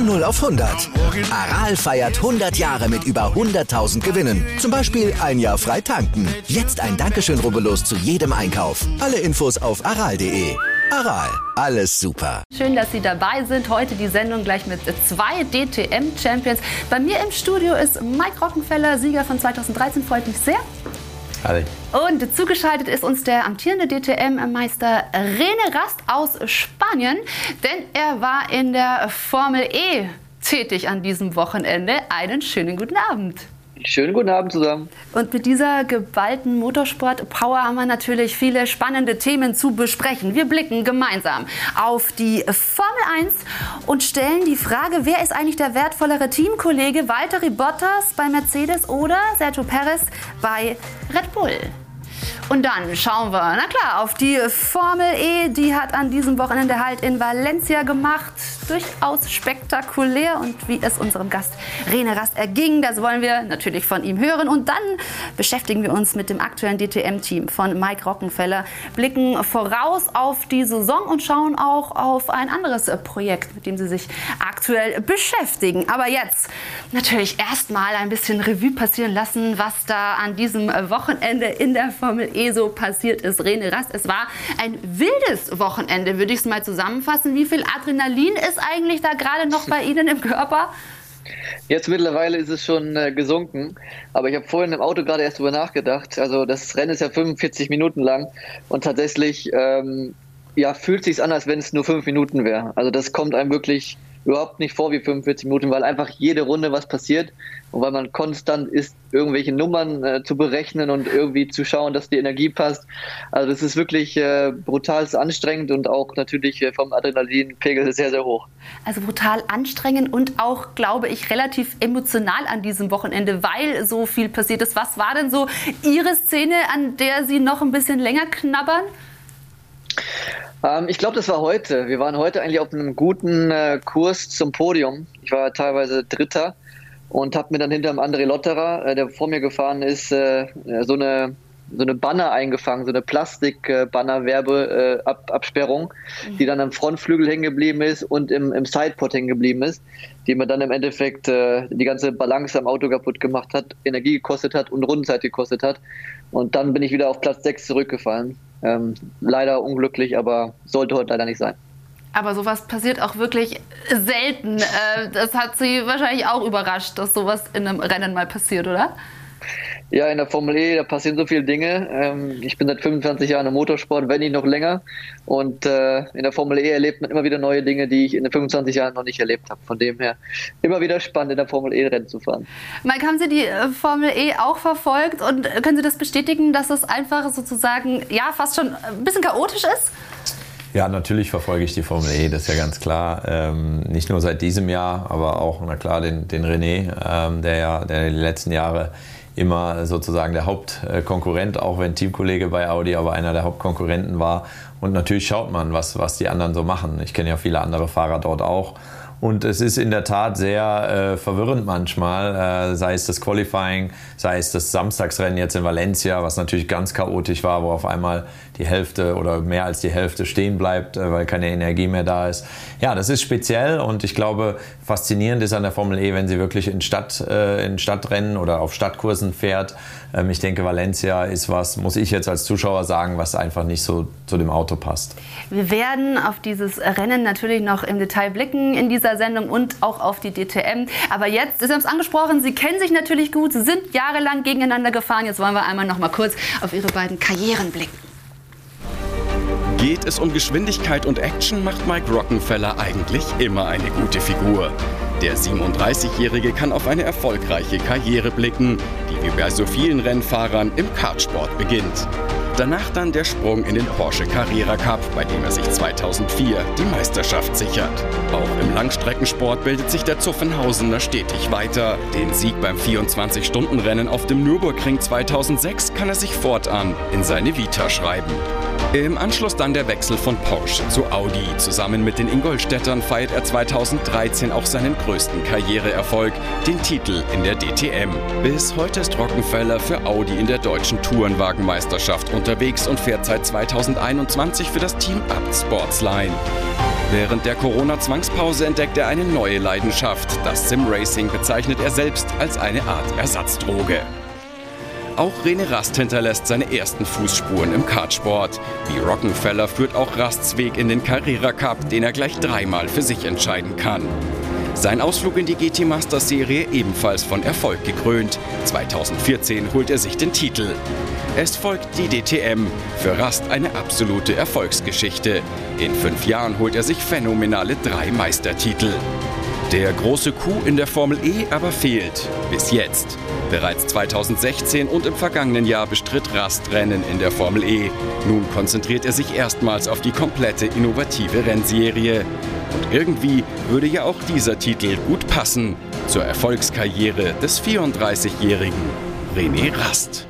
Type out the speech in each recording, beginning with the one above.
Von 0 auf 100. Aral feiert 100 Jahre mit über 100.000 Gewinnen. Zum Beispiel ein Jahr frei tanken. Jetzt ein Dankeschön, rubbellos zu jedem Einkauf. Alle Infos auf aral.de. Aral, alles super. Schön, dass Sie dabei sind. Heute die Sendung gleich mit zwei DTM-Champions. Bei mir im Studio ist Mike Rockenfeller, Sieger von 2013. Freut mich sehr. Hallo. Und zugeschaltet ist uns der amtierende DTM-Meister Rene Rast aus Spanien, denn er war in der Formel E tätig an diesem Wochenende. Einen schönen guten Abend. Schönen guten Abend zusammen. Und mit dieser geballten Motorsport-Power haben wir natürlich viele spannende Themen zu besprechen. Wir blicken gemeinsam auf die Formel 1 und stellen die Frage, wer ist eigentlich der wertvollere Teamkollege? Valtteri Bottas bei Mercedes oder Sergio Perez bei Red Bull? Und dann schauen wir, na klar, auf die Formel E. Die hat an diesem Wochenende halt in Valencia gemacht. Durchaus spektakulär. Und wie es unserem Gast Rene Rast erging, das wollen wir natürlich von ihm hören. Und dann beschäftigen wir uns mit dem aktuellen DTM-Team von Mike Rockenfeller, blicken voraus auf die Saison und schauen auch auf ein anderes Projekt, mit dem sie sich aktuell beschäftigen. Aber jetzt natürlich erstmal ein bisschen Revue passieren lassen, was da an diesem Wochenende in der Formel E so passiert ist. Rene Rast, es war ein wildes Wochenende, würde ich es mal zusammenfassen. Wie viel Adrenalin ist eigentlich da gerade noch bei Ihnen im Körper? Jetzt mittlerweile ist es schon äh, gesunken, aber ich habe vorhin im Auto gerade erst drüber nachgedacht. Also das Rennen ist ja 45 Minuten lang und tatsächlich ähm, ja, fühlt sich an, als wenn es nur fünf Minuten wäre. Also das kommt einem wirklich überhaupt nicht vor wie 45 Minuten, weil einfach jede Runde was passiert und weil man konstant ist, irgendwelche Nummern äh, zu berechnen und irgendwie zu schauen, dass die Energie passt. Also das ist wirklich äh, brutal anstrengend und auch natürlich äh, vom Adrenalinpegel sehr, sehr hoch. Also brutal anstrengend und auch, glaube ich, relativ emotional an diesem Wochenende, weil so viel passiert ist. Was war denn so Ihre Szene, an der Sie noch ein bisschen länger knabbern? Ähm, ich glaube, das war heute. Wir waren heute eigentlich auf einem guten äh, Kurs zum Podium. Ich war teilweise Dritter und habe mir dann hinter dem André Lotterer, äh, der vor mir gefahren ist, äh, so eine so eine Banner eingefangen, so eine Plastik-Banner-Werbeabsperrung, mhm. die dann am Frontflügel hängen geblieben ist und im, im Sidepod hängen geblieben ist, die mir dann im Endeffekt äh, die ganze Balance am Auto kaputt gemacht hat, Energie gekostet hat und Rundenzeit gekostet hat. Und dann bin ich wieder auf Platz 6 zurückgefallen. Ähm, leider unglücklich, aber sollte heute leider nicht sein. Aber sowas passiert auch wirklich selten. Äh, das hat Sie wahrscheinlich auch überrascht, dass sowas in einem Rennen mal passiert, oder? Ja, in der Formel E, da passieren so viele Dinge. Ähm, ich bin seit 25 Jahren im Motorsport, wenn nicht noch länger. Und äh, in der Formel E erlebt man immer wieder neue Dinge, die ich in den 25 Jahren noch nicht erlebt habe. Von dem her immer wieder spannend, in der Formel E Rennen zu fahren. Mike, haben Sie die äh, Formel E auch verfolgt und können Sie das bestätigen, dass es einfach sozusagen, ja, fast schon ein bisschen chaotisch ist? Ja, natürlich verfolge ich die Formel E, das ist ja ganz klar. Ähm, nicht nur seit diesem Jahr, aber auch, na klar, den, den René, ähm, der ja der die letzten Jahre immer sozusagen der Hauptkonkurrent, auch wenn Teamkollege bei Audi, aber einer der Hauptkonkurrenten war. Und natürlich schaut man, was, was die anderen so machen. Ich kenne ja viele andere Fahrer dort auch. Und es ist in der Tat sehr äh, verwirrend manchmal, äh, sei es das Qualifying, sei es das Samstagsrennen jetzt in Valencia, was natürlich ganz chaotisch war, wo auf einmal die Hälfte oder mehr als die Hälfte stehen bleibt, äh, weil keine Energie mehr da ist. Ja, das ist speziell und ich glaube, faszinierend ist an der Formel E, wenn sie wirklich in, Stadt, äh, in Stadtrennen oder auf Stadtkursen fährt. Ähm, ich denke, Valencia ist was, muss ich jetzt als Zuschauer sagen, was einfach nicht so zu dem Auto passt. Wir werden auf dieses Rennen natürlich noch im Detail blicken in dieser Sendung und auch auf die DTM. Aber jetzt, Sie haben es angesprochen, Sie kennen sich natürlich gut, Sie sind jahrelang gegeneinander gefahren. Jetzt wollen wir einmal noch mal kurz auf Ihre beiden Karrieren blicken. Geht es um Geschwindigkeit und Action, macht Mike Rockenfeller eigentlich immer eine gute Figur. Der 37-Jährige kann auf eine erfolgreiche Karriere blicken, die wie bei so vielen Rennfahrern im Kartsport beginnt. Danach dann der Sprung in den Porsche Carrera Cup, bei dem er sich 2004 die Meisterschaft sichert. Auch im Langstreckensport bildet sich der Zuffenhausener stetig weiter. Den Sieg beim 24-Stunden-Rennen auf dem Nürburgring 2006 kann er sich fortan in seine Vita schreiben. Im Anschluss dann der Wechsel von Porsche zu Audi. Zusammen mit den Ingolstädtern feiert er 2013 auch seinen größten Karriereerfolg, den Titel in der DTM. Bis heute ist Rockenfeller für Audi in der deutschen Tourenwagenmeisterschaft unterwegs und fährt seit 2021 für das Team Abt Sportsline. Während der Corona-Zwangspause entdeckt er eine neue Leidenschaft. Das Sim-Racing bezeichnet er selbst als eine Art Ersatzdroge. Auch René Rast hinterlässt seine ersten Fußspuren im Kartsport. Wie Rockenfeller führt auch Rasts Weg in den Carrera Cup, den er gleich dreimal für sich entscheiden kann. Sein Ausflug in die GT Masters Serie ebenfalls von Erfolg gekrönt. 2014 holt er sich den Titel. Es folgt die DTM. Für Rast eine absolute Erfolgsgeschichte. In fünf Jahren holt er sich phänomenale drei Meistertitel. Der große Coup in der Formel E aber fehlt. Bis jetzt. Bereits 2016 und im vergangenen Jahr bestritt Rast Rennen in der Formel E. Nun konzentriert er sich erstmals auf die komplette innovative Rennserie. Und irgendwie würde ja auch dieser Titel gut passen zur Erfolgskarriere des 34-jährigen René Rast.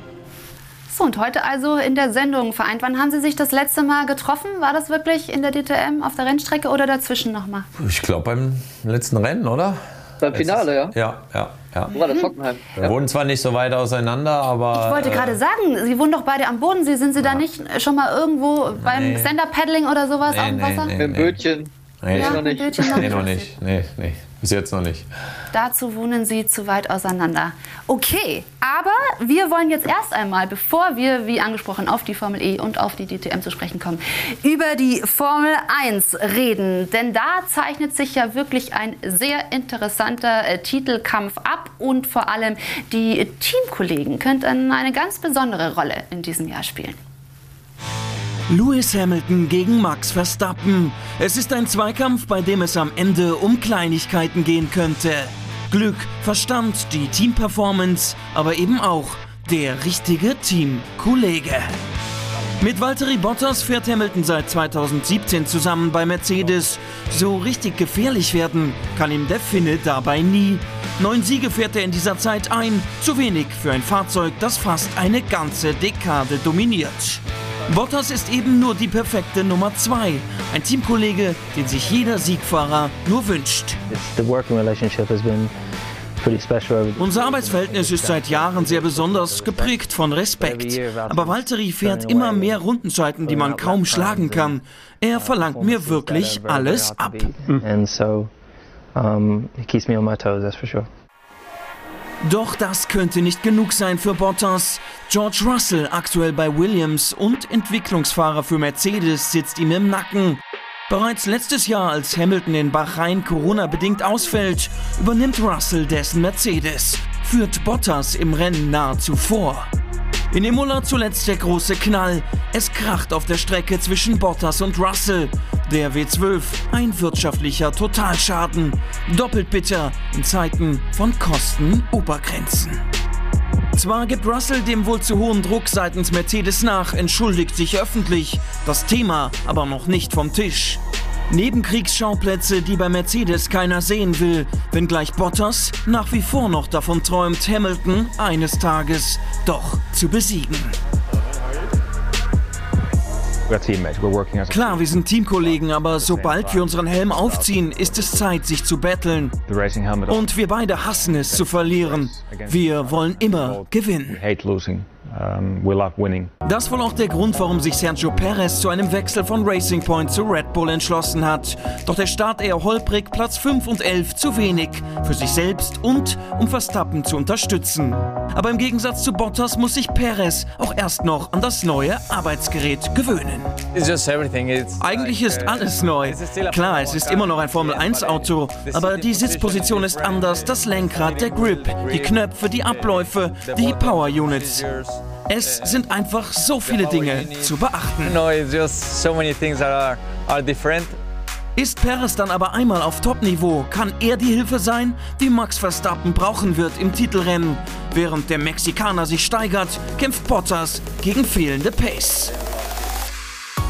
Und heute also in der Sendung vereint. Wann haben Sie sich das letzte Mal getroffen? War das wirklich in der DTM auf der Rennstrecke oder dazwischen nochmal? Ich glaube beim letzten Rennen, oder? Beim Finale, ja. Ja, ja, ja. Hockenheim. Wir wohnen zwar nicht so weit auseinander, aber. Ich wollte äh, gerade sagen, Sie wohnen doch beide am Boden. Sie sind Sie da nicht schon mal irgendwo beim Nee. Stand-Up-Paddling oder sowas Nee, auf dem nee, Wasser? nee. Mit dem Bötchen. Nee, Ja, noch nicht. Bildchen noch nee, nicht. noch nicht. Nee, nee. Bis jetzt noch nicht. Dazu wohnen Sie zu weit auseinander. Okay, aber wir wollen jetzt erst einmal, bevor wir, wie angesprochen, auf die Formel E und auf die DTM zu sprechen kommen, über die Formel 1 reden. Denn da zeichnet sich ja wirklich ein sehr interessanter äh, Titelkampf ab und vor allem die Teamkollegen könnten eine ganz besondere Rolle in diesem Jahr spielen. Lewis Hamilton gegen Max Verstappen. Es ist ein Zweikampf, bei dem es am Ende um Kleinigkeiten gehen könnte. Glück, Verstand, die Teamperformance, aber eben auch der richtige Teamkollege. Mit Valtteri Bottas fährt Hamilton seit 2017 zusammen bei Mercedes. So richtig gefährlich werden kann ihm der Finne dabei nie. Neun Siege fährt er in dieser Zeit ein, zu wenig für ein Fahrzeug, das fast eine ganze Dekade dominiert. Bottas ist eben nur die perfekte Nummer zwei, ein Teamkollege, den sich jeder Siegfahrer nur wünscht. Unser Arbeitsverhältnis ist seit Jahren sehr besonders, geprägt von Respekt. Aber Valtteri fährt immer mehr Rundenzeiten, die man kaum schlagen kann. Er verlangt mir wirklich alles ab. And Doch das könnte nicht genug sein für Bottas. George Russell, aktuell bei Williams und Entwicklungsfahrer für Mercedes, sitzt ihm im Nacken. Bereits letztes Jahr, als Hamilton in Bahrain Corona-bedingt ausfällt, übernimmt Russell dessen Mercedes, führt Bottas im Rennen nahezu vor. In Imola zuletzt der große Knall. Es kracht auf der Strecke zwischen Bottas und Russell. Der W12, ein wirtschaftlicher Totalschaden. Doppelt bitter in Zeiten von Kostenobergrenzen. Zwar gibt Russell dem wohl zu hohen Druck seitens Mercedes nach, entschuldigt sich öffentlich, das Thema aber noch nicht vom Tisch. Nebenkriegsschauplätze, die bei Mercedes keiner sehen will, wenngleich Bottas nach wie vor noch davon träumt, Hamilton eines Tages doch zu besiegen. Klar, wir sind Teamkollegen, aber sobald wir unseren Helm aufziehen, ist es Zeit, sich zu betteln. Und wir beide hassen es zu verlieren. Wir wollen immer gewinnen. Um, winning. Das wohl auch der Grund, warum sich Sergio Perez zu einem Wechsel von Racing Point zu Red Bull entschlossen hat. Doch der Start eher holprig, Platz 5 und 11 zu wenig. Für sich selbst und um Verstappen zu unterstützen. Aber im Gegensatz zu Bottas muss sich Perez auch erst noch an das neue Arbeitsgerät gewöhnen. Eigentlich ist alles neu. Klar, es ist immer noch ein Formel-1-Auto, aber die Sitzposition ist anders, das Lenkrad, der Grip, die Knöpfe, die Abläufe, die Power-Units. Es sind einfach so viele Dinge zu beachten. Ist Perez dann aber einmal auf Top-Niveau, kann er die Hilfe sein, die Max Verstappen brauchen wird im Titelrennen. Während der Mexikaner sich steigert, kämpft Bottas gegen fehlende Pace.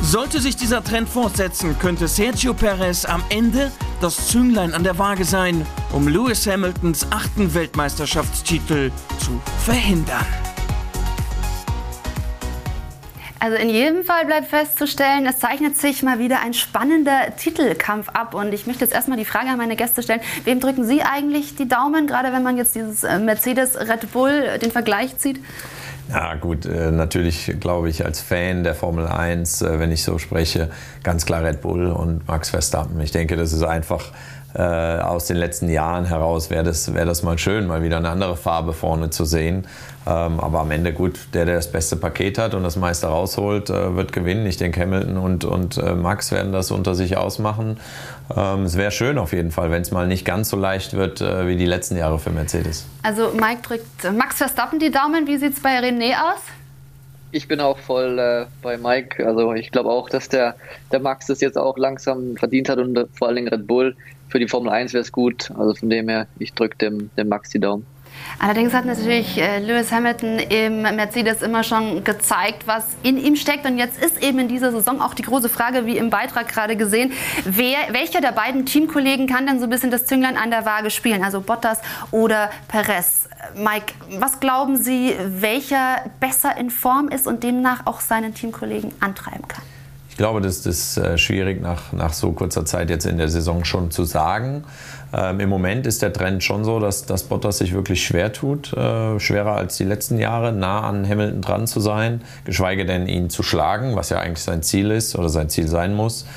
Sollte sich dieser Trend fortsetzen, könnte Sergio Perez am Ende das Zünglein an der Waage sein, um Lewis Hamiltons achten Weltmeisterschaftstitel zu verhindern. Also in jedem Fall bleibt festzustellen, es zeichnet sich mal wieder ein spannender Titelkampf ab. Und ich möchte jetzt erstmal die Frage an meine Gäste stellen. Wem drücken Sie eigentlich die Daumen, gerade wenn man jetzt dieses äh, Mercedes Red Bull äh, den Vergleich zieht? Ja gut, äh, natürlich glaube ich als Fan der Formel 1, äh, wenn ich so spreche, ganz klar Red Bull und Max Verstappen. Ich denke, das ist einfach äh, aus den letzten Jahren heraus wäre das, wär das mal schön, mal wieder eine andere Farbe vorne zu sehen. Ähm, aber am Ende gut, der, der das beste Paket hat und das meiste rausholt, äh, wird gewinnen. Ich denke, Hamilton und, und äh, Max werden das unter sich ausmachen. Ähm, es wäre schön auf jeden Fall, wenn es mal nicht ganz so leicht wird äh, wie die letzten Jahre für Mercedes. Also Mike drückt Max Verstappen die Daumen. Wie sieht es bei René aus? Ich bin auch voll äh, bei Mike. Also ich glaube auch, dass der, der Max das jetzt auch langsam verdient hat und vor allen Dingen Red Bull. Für die Formel 1 wäre es gut. Also von dem her, ich drücke dem, dem Max die Daumen. Allerdings hat natürlich äh, Lewis Hamilton im Mercedes immer schon gezeigt, was in ihm steckt. Und jetzt ist eben in dieser Saison auch die große Frage, wie im Beitrag gerade gesehen, wer, welcher der beiden Teamkollegen kann denn so ein bisschen das Zünglein an der Waage spielen? Also Bottas oder Perez. Mike, was glauben Sie, welcher besser in Form ist und demnach auch seinen Teamkollegen antreiben kann? Ich glaube, das ist äh, schwierig nach, nach so kurzer Zeit jetzt in der Saison schon zu sagen. Ähm, Im Moment ist der Trend schon so, dass, dass Bottas sich wirklich schwer tut, äh, schwerer als die letzten Jahre, nah an Hamilton dran zu sein, geschweige denn ihn zu schlagen, was ja eigentlich sein Ziel ist oder sein Ziel sein muss.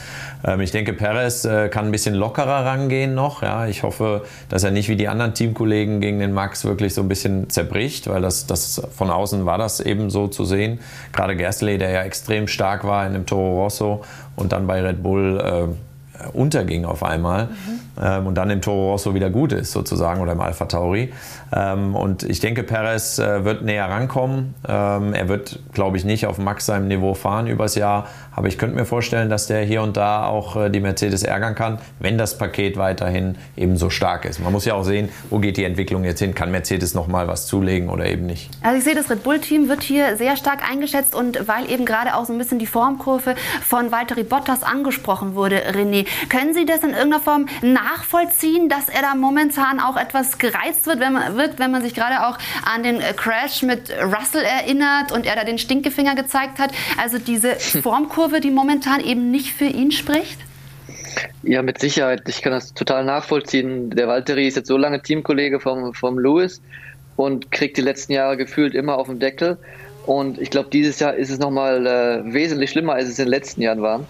Ähm, ich denke, Perez äh, kann ein bisschen lockerer rangehen noch. Ja. Ich hoffe, dass er nicht wie die anderen Teamkollegen gegen den Max wirklich so ein bisschen zerbricht, weil das, das von außen war das eben so zu sehen. Gerade Gasly, der ja extrem stark war in dem Toro Rosso und dann bei Red Bull äh, unterging auf einmal. Mhm ähm, und dann im Toro Rosso wieder gut ist, sozusagen, oder im Alpha Tauri. Ähm, und ich denke, Perez äh, wird näher rankommen. Ähm, er wird, glaube ich, nicht auf Max seinem Niveau fahren übers Jahr, aber ich könnte mir vorstellen, dass der hier und da auch äh, die Mercedes ärgern kann, wenn das Paket weiterhin eben so stark ist. Man muss ja auch sehen, wo geht die Entwicklung jetzt hin? Kann Mercedes noch mal was zulegen oder eben nicht? Also ich sehe, das Red Bull-Team wird hier sehr stark eingeschätzt und weil eben gerade auch so ein bisschen die Formkurve von Valtteri Bottas angesprochen wurde, René, können Sie das in irgendeiner Form nachvollziehen, dass er da momentan auch etwas gereizt wird, wenn man, wird, wenn man sich gerade auch an den Crash mit Russell erinnert und er da den Stinkefinger gezeigt hat? Also diese Formkurve Kurve, die momentan eben nicht für ihn spricht? Ja, mit Sicherheit. Ich kann das total nachvollziehen. Der Valtteri ist jetzt so lange Teamkollege vom, vom Lewis und kriegt die letzten Jahre gefühlt immer auf den Deckel. Und ich glaube, dieses Jahr ist es nochmal äh, wesentlich schlimmer, als es in den letzten Jahren war.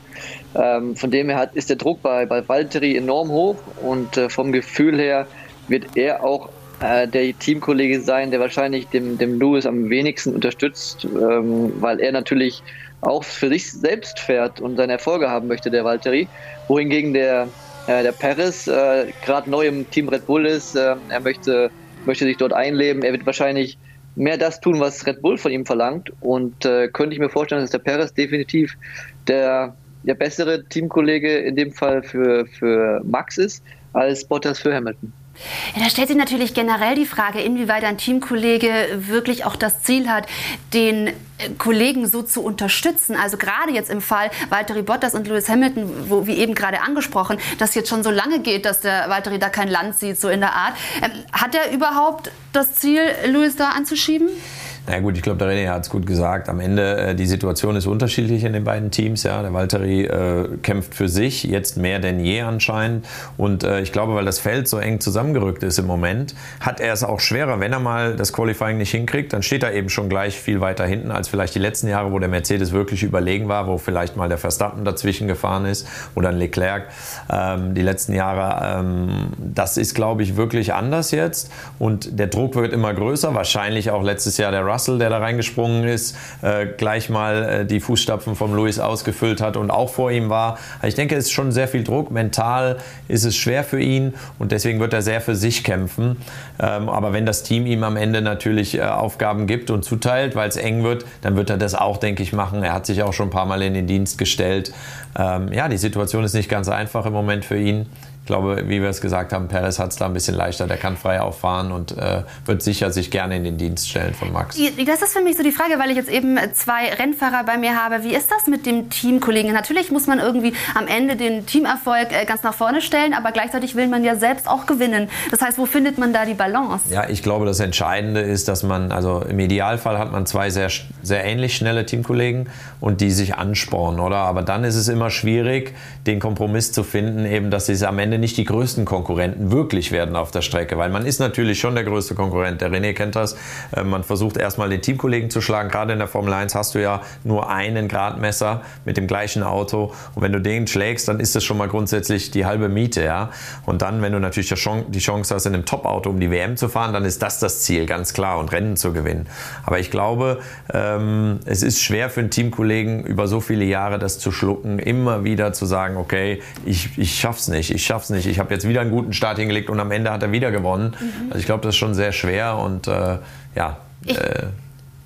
Ähm, von dem her hat, ist der Druck bei, bei Valtteri enorm hoch und äh, vom Gefühl her wird er auch äh, der Teamkollege sein, der wahrscheinlich dem, dem Lewis am wenigsten unterstützt, ähm, weil er natürlich auch für sich selbst fährt und seine Erfolge haben möchte, der Valtteri. Wohingegen der, äh, der Perez äh, gerade neu im Team Red Bull ist. Äh, er möchte, möchte sich dort einleben. Er wird wahrscheinlich mehr das tun, was Red Bull von ihm verlangt. Und äh, könnte ich mir vorstellen, dass der Perez definitiv der, der bessere Teamkollege in dem Fall für, für Max ist, als Bottas für Hamilton. Ja, da stellt sich natürlich generell die Frage, inwieweit ein Teamkollege wirklich auch das Ziel hat, den äh, Kollegen so zu unterstützen. Also gerade jetzt im Fall Valtteri Bottas und Lewis Hamilton, wo wie eben gerade angesprochen, das jetzt schon so lange geht, dass der Valtteri da kein Land sieht, so in der Art. Ähm, hat er überhaupt das Ziel, Lewis da anzuschieben? Na gut, ich glaube, der René hat es gut gesagt. Am Ende, äh, die Situation ist unterschiedlich in den beiden Teams. Ja. Der Valtteri äh, kämpft für sich, jetzt mehr denn je anscheinend. Und äh, ich glaube, weil das Feld so eng zusammengerückt ist im Moment, hat er es auch schwerer. Wenn er mal das Qualifying nicht hinkriegt, dann steht er eben schon gleich viel weiter hinten als vielleicht die letzten Jahre, wo der Mercedes wirklich überlegen war, wo vielleicht mal der Verstappen dazwischen gefahren ist oder ein Leclerc. Ähm, die letzten Jahre, ähm, das ist, glaube ich, wirklich anders jetzt. Und der Druck wird immer größer. Wahrscheinlich auch letztes Jahr der Russell, der da reingesprungen ist, äh, gleich mal äh, die Fußstapfen von Luis ausgefüllt hat und auch vor ihm war. Also ich denke, es ist schon sehr viel Druck. Mental ist es schwer für ihn und deswegen wird er sehr für sich kämpfen. Ähm, aber wenn das Team ihm am Ende natürlich äh, Aufgaben gibt und zuteilt, weil es eng wird, dann wird er das auch, denke ich, machen. Er hat sich auch schon ein paar Mal in den Dienst gestellt. Ähm, ja, die Situation ist nicht ganz einfach im Moment für ihn. Ich glaube, wie wir es gesagt haben, Perez hat es da ein bisschen leichter. Der kann frei auffahren und äh, wird sicher sich gerne in den Dienst stellen von Max. Das ist für mich so die Frage, weil ich jetzt eben zwei Rennfahrer bei mir habe. Wie ist das mit dem Teamkollegen? Natürlich muss man irgendwie am Ende den Teamerfolg äh, ganz nach vorne stellen, aber gleichzeitig will man ja selbst auch gewinnen. Das heißt, wo findet man da die Balance? Ja, ich glaube, das Entscheidende ist, dass man, also im Idealfall hat man zwei sehr, sehr ähnlich schnelle Teamkollegen und die sich anspornen, oder? Aber dann ist es immer schwierig, den Kompromiss zu finden, eben, dass sie am Ende nicht die größten Konkurrenten wirklich werden auf der Strecke, weil man ist natürlich schon der größte Konkurrent. Der René kennt das. Äh, man versucht erstmal den Teamkollegen zu schlagen. Gerade in der Formel 1 hast du ja nur einen Gradmesser mit dem gleichen Auto. Und wenn du den schlägst, dann ist das schon mal grundsätzlich die halbe Miete. Ja? Und dann, wenn du natürlich die Chance hast, in einem Top-Auto um die WM zu fahren, dann ist das das Ziel, ganz klar, und Rennen zu gewinnen. Aber ich glaube, ähm, es ist schwer für einen Teamkollegen, über so viele Jahre das zu schlucken, immer wieder zu sagen, okay, ich, ich schaff's nicht, ich schaff's nicht. Ich habe jetzt wieder einen guten Start hingelegt und am Ende hat er wieder gewonnen. Mhm. Also ich glaube, das ist schon sehr schwer und äh, ja. Ich äh,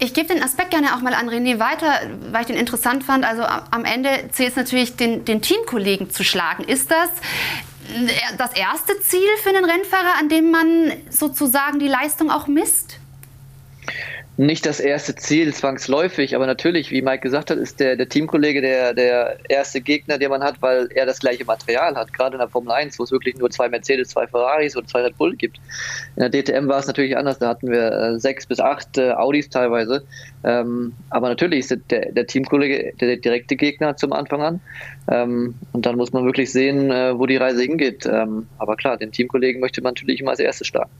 ich gebe den Aspekt gerne auch mal an René weiter, weil ich den interessant fand. Also am Ende zählt es natürlich, den, den Teamkollegen zu schlagen. Ist das das erste Ziel für einen Rennfahrer, an dem man sozusagen die Leistung auch misst? Nicht das erste Ziel zwangsläufig, aber natürlich, wie Mike gesagt hat, ist der, der Teamkollege der, der erste Gegner, den man hat, weil er das gleiche Material hat. Gerade in der Formel 1, wo es wirklich nur zwei Mercedes, zwei Ferraris und zwei Red Bull gibt. In der DTM war es natürlich anders, da hatten wir äh, sechs bis acht äh, Audis teilweise. Ähm, aber natürlich ist der, der Teamkollege der direkte Gegner zum Anfang an. Ähm, und dann muss man wirklich sehen, äh, wo die Reise hingeht. Ähm, aber klar, den Teamkollegen möchte man natürlich immer als erstes schlagen.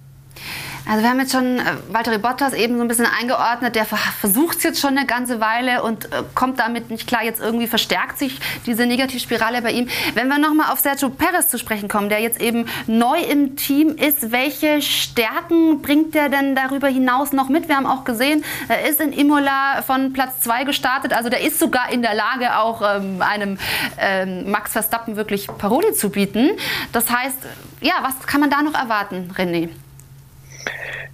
Also wir haben jetzt schon äh, Walter Bottas eben so ein bisschen eingeordnet, der versucht es jetzt schon eine ganze Weile und äh, kommt damit nicht klar. Jetzt irgendwie verstärkt sich diese Negativspirale bei ihm. Wenn wir nochmal auf Sergio Perez zu sprechen kommen, der jetzt eben neu im Team ist, welche Stärken bringt der denn darüber hinaus noch mit? Wir haben auch gesehen, er ist in Imola von Platz 2 gestartet, also der ist sogar in der Lage, auch ähm, einem ähm, Max Verstappen wirklich Paroli zu bieten. Das heißt, ja, was kann man da noch erwarten, René?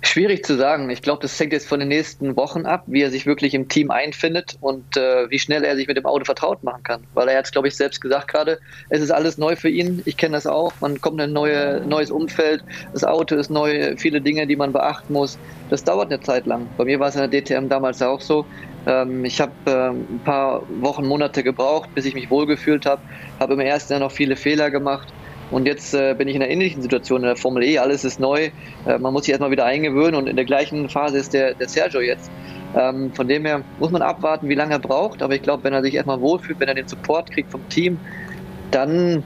Schwierig zu sagen. Ich glaube, das hängt jetzt von den nächsten Wochen ab, wie er sich wirklich im Team einfindet und äh, wie schnell er sich mit dem Auto vertraut machen kann. Weil er hat es, glaube ich, selbst gesagt gerade, es ist alles neu für ihn. Ich kenne das auch. Man kommt in ein neue, neues Umfeld. Das Auto ist neu, viele Dinge, die man beachten muss. Das dauert eine Zeit lang. Bei mir war es in der DTM damals auch so. Ähm, ich habe äh, ein paar Wochen, Monate gebraucht, bis ich mich wohlgefühlt habe. Habe im ersten Jahr noch viele Fehler gemacht und jetzt äh, bin ich in einer ähnlichen Situation in der Formel E. Alles ist neu. Äh, man muss sich erstmal wieder eingewöhnen und in der gleichen Phase ist der, der Sergio jetzt. Ähm, von dem her muss man abwarten, wie lange er braucht. Aber ich glaube, wenn er sich erstmal wohlfühlt, wenn er den Support kriegt vom Team, dann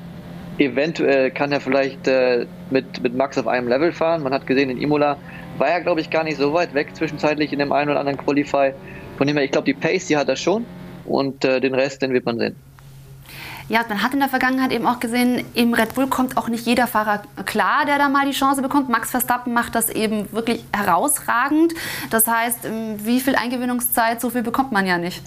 eventuell kann er vielleicht äh, mit, mit Max auf einem Level fahren. Man hat gesehen, in Imola war er, glaube ich, gar nicht so weit weg zwischenzeitlich in dem einen oder anderen Qualify. Von dem her, ich glaube, die Pace, die hat er schon. Und äh, den Rest, den wird man sehen. Ja, man hat in der Vergangenheit eben auch gesehen, im Red Bull kommt auch nicht jeder Fahrer klar, der da mal die Chance bekommt. Max Verstappen macht das eben wirklich herausragend. Das heißt, ähm, wie viel Eingewinnungszeit, so viel bekommt man ja nicht.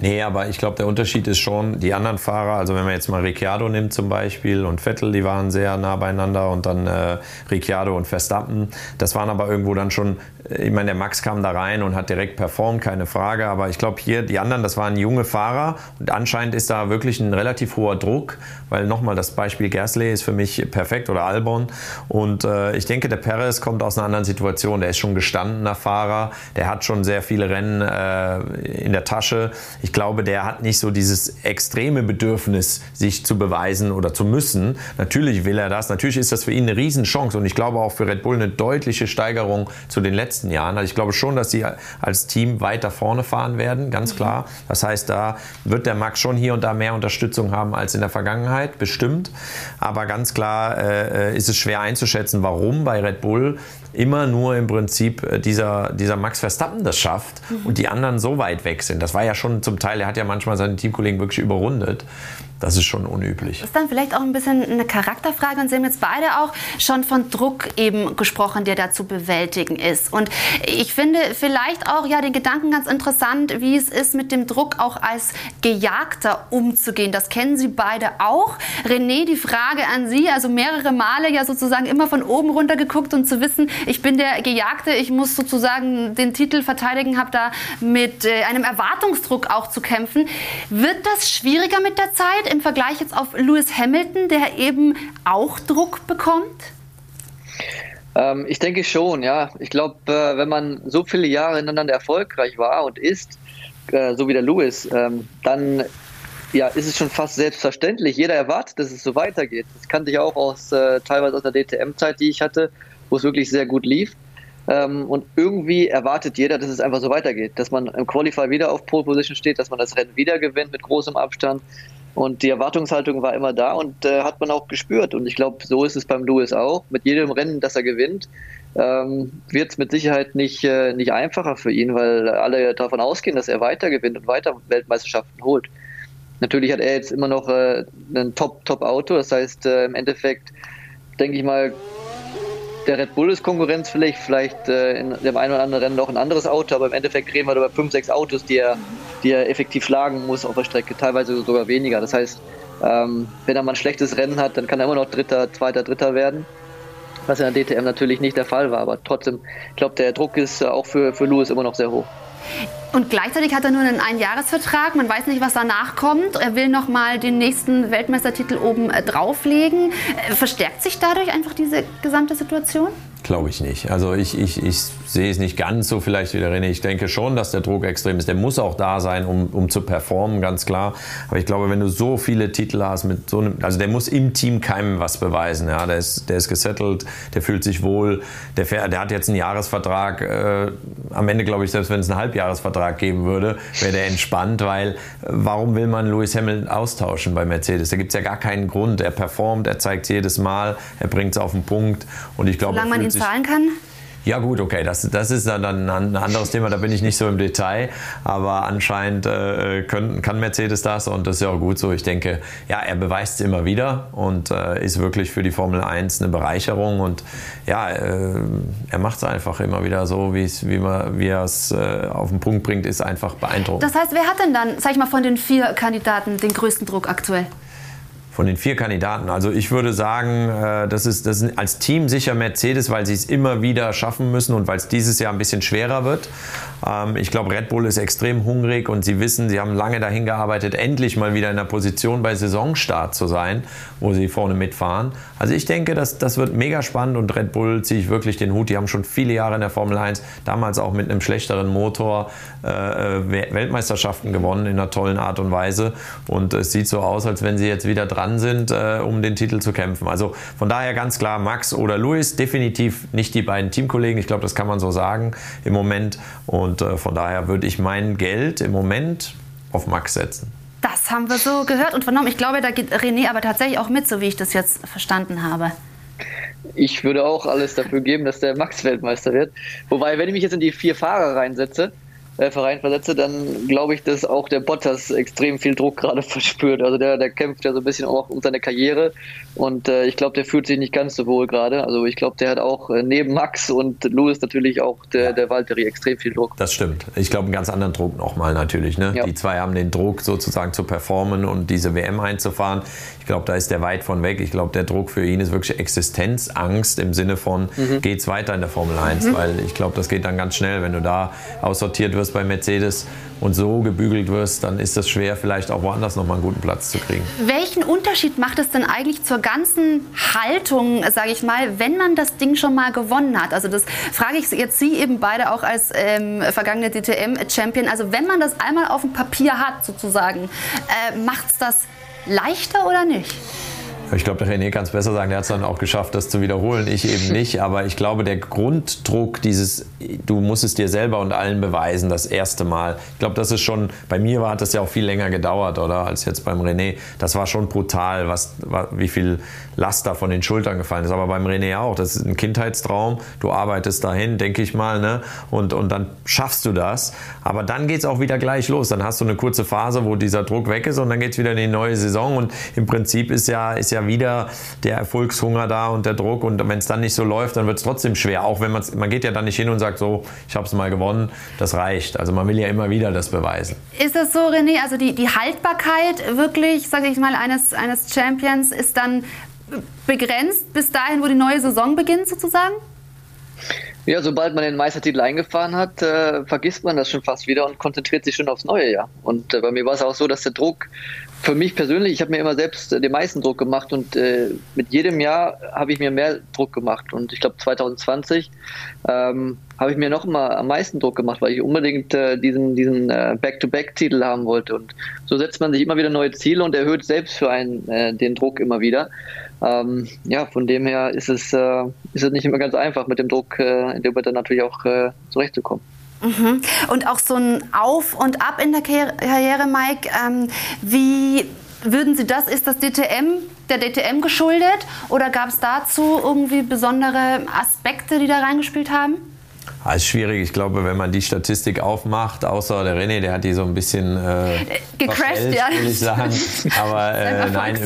Nee, aber ich glaube, der Unterschied ist schon, die anderen Fahrer, also wenn man jetzt mal Ricciardo nimmt zum Beispiel und Vettel, die waren sehr nah beieinander und dann äh, Ricciardo und Verstappen, das waren aber irgendwo dann schon, ich meine, der Max kam da rein und hat direkt performt, keine Frage, aber ich glaube hier, die anderen, das waren junge Fahrer und anscheinend ist da wirklich ein relativ hoher Druck, weil nochmal das Beispiel Gersley ist für mich perfekt oder Albon. Und äh, ich denke, der Perez kommt aus einer anderen Situation. Der ist schon gestandener Fahrer, der hat schon sehr viele Rennen äh, in der Tasche. Ich glaube, der hat nicht so dieses extreme Bedürfnis, sich zu beweisen oder zu müssen. Natürlich will er das. Natürlich ist das für ihn eine Riesenchance und ich glaube auch für Red Bull eine deutliche Steigerung zu den letzten Jahren. Also ich glaube schon, dass sie als Team weiter vorne fahren werden, ganz klar. Das heißt, da wird der Max schon hier und da mehr Unterstützung haben als in der Vergangenheit, bestimmt. Aber ganz klar äh, ist es schwer einzuschätzen, warum bei Red Bull immer nur im Prinzip äh, dieser, dieser Max Verstappen das schafft mhm. und die anderen so weit weg sind. Das war ja schon zum Teil, er hat ja manchmal seine Teamkollegen wirklich überrundet. Das ist schon unüblich. Ist dann vielleicht auch ein bisschen eine Charakterfrage und Sie haben jetzt beide auch schon von Druck eben gesprochen, der da zu bewältigen ist. Und ich finde vielleicht auch ja den Gedanken ganz interessant, wie es ist, mit dem Druck auch als Gejagter umzugehen. Das kennen Sie beide auch. René, die Frage an Sie, also mehrere Male ja sozusagen immer von oben runter geguckt und zu wissen, ich bin der Gejagte, ich muss sozusagen den Titel verteidigen, habe da mit äh, einem Erwartungsdruck auch zu kämpfen. Wird das schwieriger mit der Zeit? Im Vergleich jetzt auf Lewis Hamilton, der eben auch Druck bekommt? Ähm, ich denke schon, ja. Ich glaube, äh, wenn man so viele Jahre hintereinander erfolgreich war und ist, äh, so wie der Lewis, ähm, dann ja, ist es schon fast selbstverständlich. Jeder erwartet, dass es so weitergeht. Das kannte ich auch aus äh, teilweise aus der DTM-Zeit, die ich hatte, wo es wirklich sehr gut lief. Ähm, und irgendwie erwartet jeder, dass es einfach so weitergeht, dass man im Qualify wieder auf Pole Position steht, dass man das Rennen wieder gewinnt mit großem Abstand. Und die Erwartungshaltung war immer da und äh, hat man auch gespürt. Und ich glaube, so ist es beim Lewis auch. Mit jedem Rennen, das er gewinnt, ähm, wird es mit Sicherheit nicht, äh, nicht einfacher für ihn, weil alle davon ausgehen, dass er weiter gewinnt und weiter Weltmeisterschaften holt. Natürlich hat er jetzt immer noch äh, ein Top-Top-Auto, das heißt äh, im Endeffekt denke ich mal, der Red Bull ist Konkurrenz vielleicht, vielleicht äh, in dem einen oder anderen Rennen noch ein anderes Auto, aber im Endeffekt reden wir über fünf, sechs Autos, die er, die er effektiv schlagen muss auf der Strecke, teilweise sogar weniger. Das heißt, ähm, wenn er mal ein schlechtes Rennen hat, dann kann er immer noch Dritter, Zweiter, Dritter werden was in der DTM natürlich nicht der Fall war. Aber trotzdem, ich glaube, der Druck ist äh, auch für, für Lewis immer noch sehr hoch. Und gleichzeitig hat er nur einen Einjahresvertrag. Man weiß nicht, was danach kommt. Er will noch mal den nächsten Weltmeistertitel oben drauflegen. Äh, verstärkt sich dadurch einfach diese gesamte Situation? Glaube ich nicht. Also ich, ich, ich sehe es nicht ganz so vielleicht wie der René. Ich denke schon, dass der Druck extrem ist. Der muss auch da sein, um, um zu performen, ganz klar. Aber ich glaube, wenn du so viele Titel hast mit so einem, also der muss im Team keinem was beweisen. Ja, der ist, der ist gesettelt, der fühlt sich wohl, der, der hat jetzt einen Jahresvertrag. Äh, am Ende glaube ich, selbst wenn es einen Halbjahresvertrag geben würde, wäre der entspannt, weil äh, warum will man Lewis Hamilton austauschen bei Mercedes? Da gibt es ja gar keinen Grund. Er performt, er zeigt jedes Mal, er bringt es auf den Punkt und ich glaube, Ihn zahlen kann? Ja gut, okay, das, das ist dann ein anderes Thema, da bin ich nicht so im Detail, aber anscheinend äh, können, kann Mercedes das und das ist ja auch gut so. Ich denke, ja, er beweist es immer wieder und äh, ist wirklich für die Formel 1 eine Bereicherung und ja, äh, er macht es einfach immer wieder so, wie, man, wie er es äh, auf den Punkt bringt, ist einfach beeindruckend. Das heißt, wer hat denn dann, sag ich mal, von den vier Kandidaten den größten Druck aktuell? Von den vier Kandidaten. Also ich würde sagen, äh, das ist, das ist als Team sicher Mercedes, weil sie es immer wieder schaffen müssen und weil es dieses Jahr ein bisschen schwerer wird. Ähm, ich glaube, Red Bull ist extrem hungrig und sie wissen, sie haben lange dahin gearbeitet, endlich mal wieder in der Position bei Saisonstart zu sein, wo sie vorne mitfahren. Also ich denke, das, das wird mega spannend und Red Bull ziehe ich wirklich den Hut. Die haben schon viele Jahre in der Formel 1, damals auch mit einem schlechteren Motor äh, äh Weltmeisterschaften gewonnen in einer tollen Art und Weise. Und es sieht so aus, als wenn sie jetzt wieder dran sind, äh, um den Titel zu kämpfen. Also von daher ganz klar Max oder Luis, definitiv nicht die beiden Teamkollegen. Ich glaube, das kann man so sagen im Moment. Und äh, von daher würde ich mein Geld im Moment auf Max setzen. Das haben wir so gehört und vernommen. Ich glaube, da geht René aber tatsächlich auch mit, so wie ich das jetzt verstanden habe. Ich würde auch alles dafür geben, dass der Max Weltmeister wird. Wobei, wenn ich mich jetzt in die vier Fahrer reinsetze, äh, Verein versetze, dann glaube ich, dass auch der Bottas extrem viel Druck gerade verspürt. Also der, der kämpft ja so ein bisschen auch um seine Karriere und äh, ich glaube, der fühlt sich nicht ganz so wohl gerade. Also ich glaube, der hat auch äh, neben Max und Lewis natürlich auch der, der Valtteri extrem viel Druck. Das stimmt. Ich glaube, einen ganz anderen Druck nochmal natürlich. Ne? Ja. Die zwei haben den Druck sozusagen zu performen und diese WM einzufahren. Ich glaube, da ist der weit von weg. Ich glaube, der Druck für ihn ist wirklich Existenzangst im Sinne von, mhm. geht's weiter in der Formel 1? Mhm. Weil ich glaube, das geht dann ganz schnell, wenn du da aussortiert wirst bei Mercedes und so gebügelt wirst, dann ist es schwer, vielleicht auch woanders nochmal einen guten Platz zu kriegen. Welchen Unterschied macht es denn eigentlich zur ganzen Haltung, sage ich mal, wenn man das Ding schon mal gewonnen hat? Also das frage ich jetzt Sie eben beide auch als ähm, vergangene DTM-Champion. Also wenn man das einmal auf dem Papier hat, sozusagen, äh, macht es das leichter oder nicht? Ich glaube, der René kann es besser sagen. Der hat es dann auch geschafft, das zu wiederholen. Ich eben nicht. Aber ich glaube, der Grunddruck, dieses, du musst es dir selber und allen beweisen, das erste Mal. Ich glaube, das ist schon, bei mir war, hat das ja auch viel länger gedauert, oder? Als jetzt beim René. Das war schon brutal, was, wie viel Last da von den Schultern gefallen ist. Aber beim René auch. Das ist ein Kindheitstraum. Du arbeitest dahin, denke ich mal, ne? Und, und dann schaffst du das. Aber dann geht es auch wieder gleich los. Dann hast du eine kurze Phase, wo dieser Druck weg ist und dann geht es wieder in die neue Saison. Und im Prinzip ist ja, ist ja wieder der Erfolgshunger da und der Druck. Und wenn es dann nicht so läuft, dann wird es trotzdem schwer. Auch wenn man man geht ja dann nicht hin und sagt, so, ich habe es mal gewonnen, das reicht. Also man will ja immer wieder das beweisen. Ist das so, René? Also die, die Haltbarkeit wirklich, sage ich mal, eines, eines Champions ist dann begrenzt bis dahin, wo die neue Saison beginnt sozusagen? Ja, sobald man den Meistertitel eingefahren hat, äh, vergisst man das schon fast wieder und konzentriert sich schon aufs neue Jahr. Und äh, bei mir war es auch so, dass der Druck für mich persönlich, ich habe mir immer selbst äh, den meisten Druck gemacht und äh, mit jedem Jahr habe ich mir mehr Druck gemacht. Und ich glaube 2020 ähm, habe ich mir noch mal am meisten Druck gemacht, weil ich unbedingt äh, diesen, diesen äh, Back-to-Back-Titel haben wollte. Und so setzt man sich immer wieder neue Ziele und erhöht selbst für einen äh, den Druck immer wieder. Ähm, ja, von dem her ist es, äh, ist es nicht immer ganz einfach, mit dem Druck äh, in dem Moment dann natürlich auch zurechtzukommen. Mhm. Und auch so ein Auf und Ab in der Karriere, Mike. Ähm, wie würden Sie das, ist das DTM, der DTM geschuldet oder gab es dazu irgendwie besondere Aspekte, die da reingespielt haben? Ah, ist schwierig. Ich glaube, wenn man die Statistik aufmacht, außer der René, der hat die so ein bisschen äh, gecrashed, ja. würde ich sagen. Aber äh, nein,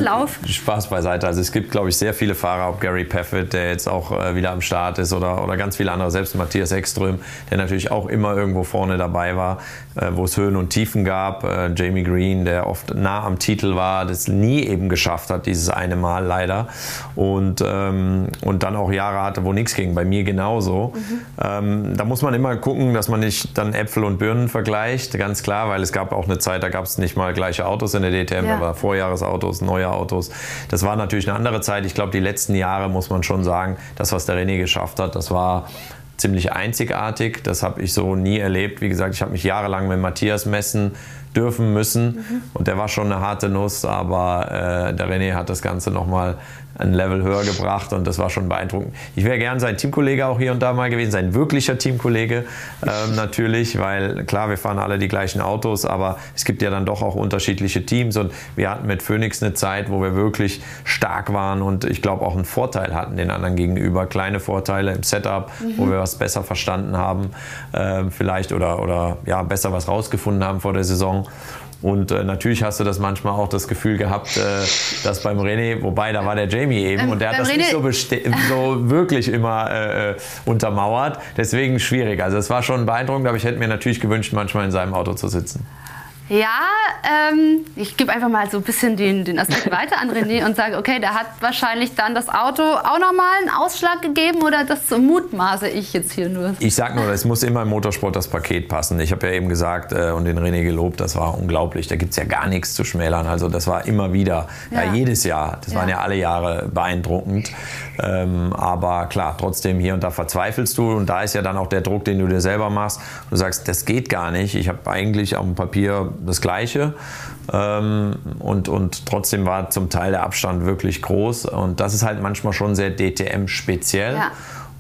Spaß beiseite. Also es gibt, glaube ich, sehr viele Fahrer, ob Gary Paffett, der jetzt auch äh, wieder am Start ist, oder, oder ganz viele andere, selbst Matthias Ekström, der natürlich auch immer irgendwo vorne dabei war, wo es Höhen und Tiefen gab. Äh, Jamie Green, der oft nah am Titel war, das nie eben geschafft hat, dieses eine Mal leider. Und, ähm, und dann auch Jahre hatte, wo nichts ging. Bei mir genauso. Mhm. Ähm, da muss man immer gucken, dass man nicht dann Äpfel und Birnen vergleicht, ganz klar, weil es gab auch eine Zeit, da gab es nicht mal gleiche Autos in der DTM, ja. da war Vorjahresautos, neue Autos. Das war natürlich eine andere Zeit. Ich glaube, die letzten Jahre muss man schon sagen, das, was der René geschafft hat, das war ziemlich einzigartig. Das habe ich so nie erlebt. Wie gesagt, ich habe mich jahrelang mit Matthias messen dürfen müssen mhm. und der war schon eine harte Nuss, aber äh, der René hat das Ganze nochmal ein Level höher gebracht und das war schon beeindruckend. Ich wäre gern sein Teamkollege auch hier und da mal gewesen, sein wirklicher Teamkollege ähm, natürlich, weil klar, wir fahren alle die gleichen Autos, aber es gibt ja dann doch auch unterschiedliche Teams und wir hatten mit Phoenix eine Zeit, wo wir wirklich stark waren und ich glaube auch einen Vorteil hatten den anderen gegenüber, kleine Vorteile im Setup, mhm. wo wir was besser verstanden haben, äh, vielleicht oder, oder ja, besser was rausgefunden haben vor der Saison. Und äh, natürlich hast du das manchmal auch das Gefühl gehabt, äh, dass beim René, wobei da war der Jamie eben ähm, und der hat das René nicht so, so wirklich immer äh, äh, untermauert. Deswegen schwierig. Also es war schon beeindruckend, aber ich hätte mir natürlich gewünscht, manchmal in seinem Auto zu sitzen. Ja, ähm, ich gebe einfach mal so ein bisschen den, den Aspekt weiter an René und sage, okay, der hat wahrscheinlich dann das Auto auch nochmal einen Ausschlag gegeben oder das mutmaße ich jetzt hier nur? Ich sage nur, es muss immer im Motorsport das Paket passen. Ich habe ja eben gesagt äh, und den René gelobt, das war unglaublich. Da gibt es ja gar nichts zu schmälern. Also das war immer wieder, ja. ja jedes Jahr. Das ja. waren ja alle Jahre beeindruckend. Ähm, aber klar, trotzdem hier und da verzweifelst du und da ist ja dann auch der Druck, den du dir selber machst. Du sagst, das geht gar nicht. Ich habe eigentlich auf dem Papier das Gleiche. Ähm, und, und trotzdem war zum Teil der Abstand wirklich groß. Und das ist halt manchmal schon sehr DTM-speziell. Ja.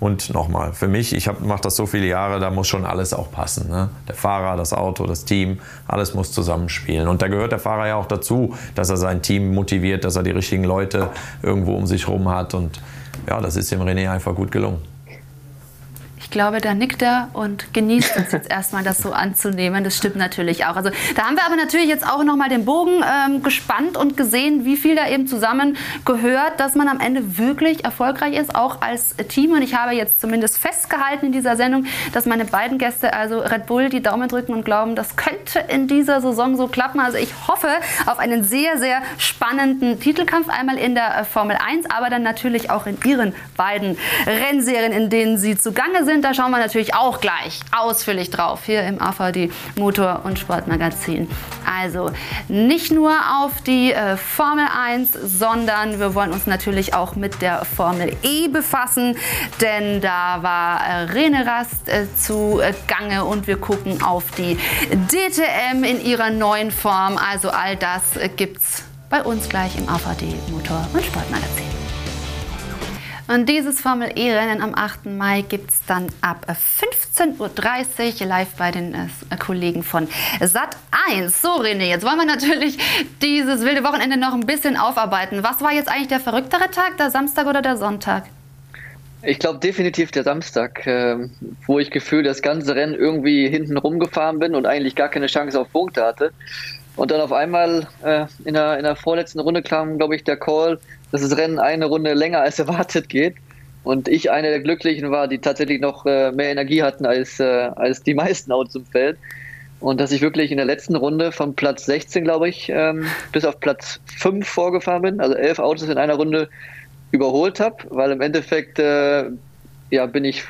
Und nochmal, für mich, ich mache das so viele Jahre, da muss schon alles auch passen. Ne? Der Fahrer, das Auto, das Team, alles muss zusammenspielen. Und da gehört der Fahrer ja auch dazu, dass er sein Team motiviert, dass er die richtigen Leute irgendwo um sich herum hat. Und ja, das ist dem René einfach gut gelungen glaube, da nickt er und genießt es jetzt erstmal, das so anzunehmen. Das stimmt natürlich auch. Also da haben wir aber natürlich jetzt auch nochmal den Bogen ähm, gespannt und gesehen, wie viel da eben zusammen gehört, dass man am Ende wirklich erfolgreich ist, auch als Team. Und ich habe jetzt zumindest festgehalten in dieser Sendung, dass meine beiden Gäste, also Red Bull, die Daumen drücken und glauben, das könnte in dieser Saison so klappen. Also ich hoffe auf einen sehr, sehr spannenden Titelkampf, einmal in der äh, Formel 1, aber dann natürlich auch in ihren beiden Rennserien, in denen sie zugange sind da schauen wir natürlich auch gleich ausführlich drauf hier im AVD Motor- und Sportmagazin. Also nicht nur auf die äh, Formel 1, sondern wir wollen uns natürlich auch mit der Formel E befassen, denn da war äh, Rene Rast äh, zu äh, Gange und wir gucken auf die DTM in ihrer neuen Form. Also all das äh, gibt's bei uns gleich im AVD Motor- und Sportmagazin. Und dieses Formel E-Rennen am 8. Mai gibt es dann ab 15.30 Uhr live bei den äh, Kollegen von Sat 1. So, René, jetzt wollen wir natürlich dieses wilde Wochenende noch ein bisschen aufarbeiten. Was war jetzt eigentlich der verrücktere Tag, der Samstag oder der Sonntag? Ich glaube definitiv der Samstag, äh, wo ich gefühlt das ganze Rennen irgendwie hinten rumgefahren bin und eigentlich gar keine Chance auf Punkte hatte. Und dann auf einmal äh, in, der, in der vorletzten Runde kam, glaube ich, der Call, dass das Rennen eine Runde länger als erwartet geht. Und ich einer der Glücklichen war, die tatsächlich noch äh, mehr Energie hatten als, äh, als die meisten Autos im Feld. Und dass ich wirklich in der letzten Runde von Platz 16, glaube ich, ähm, bis auf Platz 5 vorgefahren bin, also elf Autos in einer Runde überholt habe, weil im Endeffekt äh, ja, bin ich,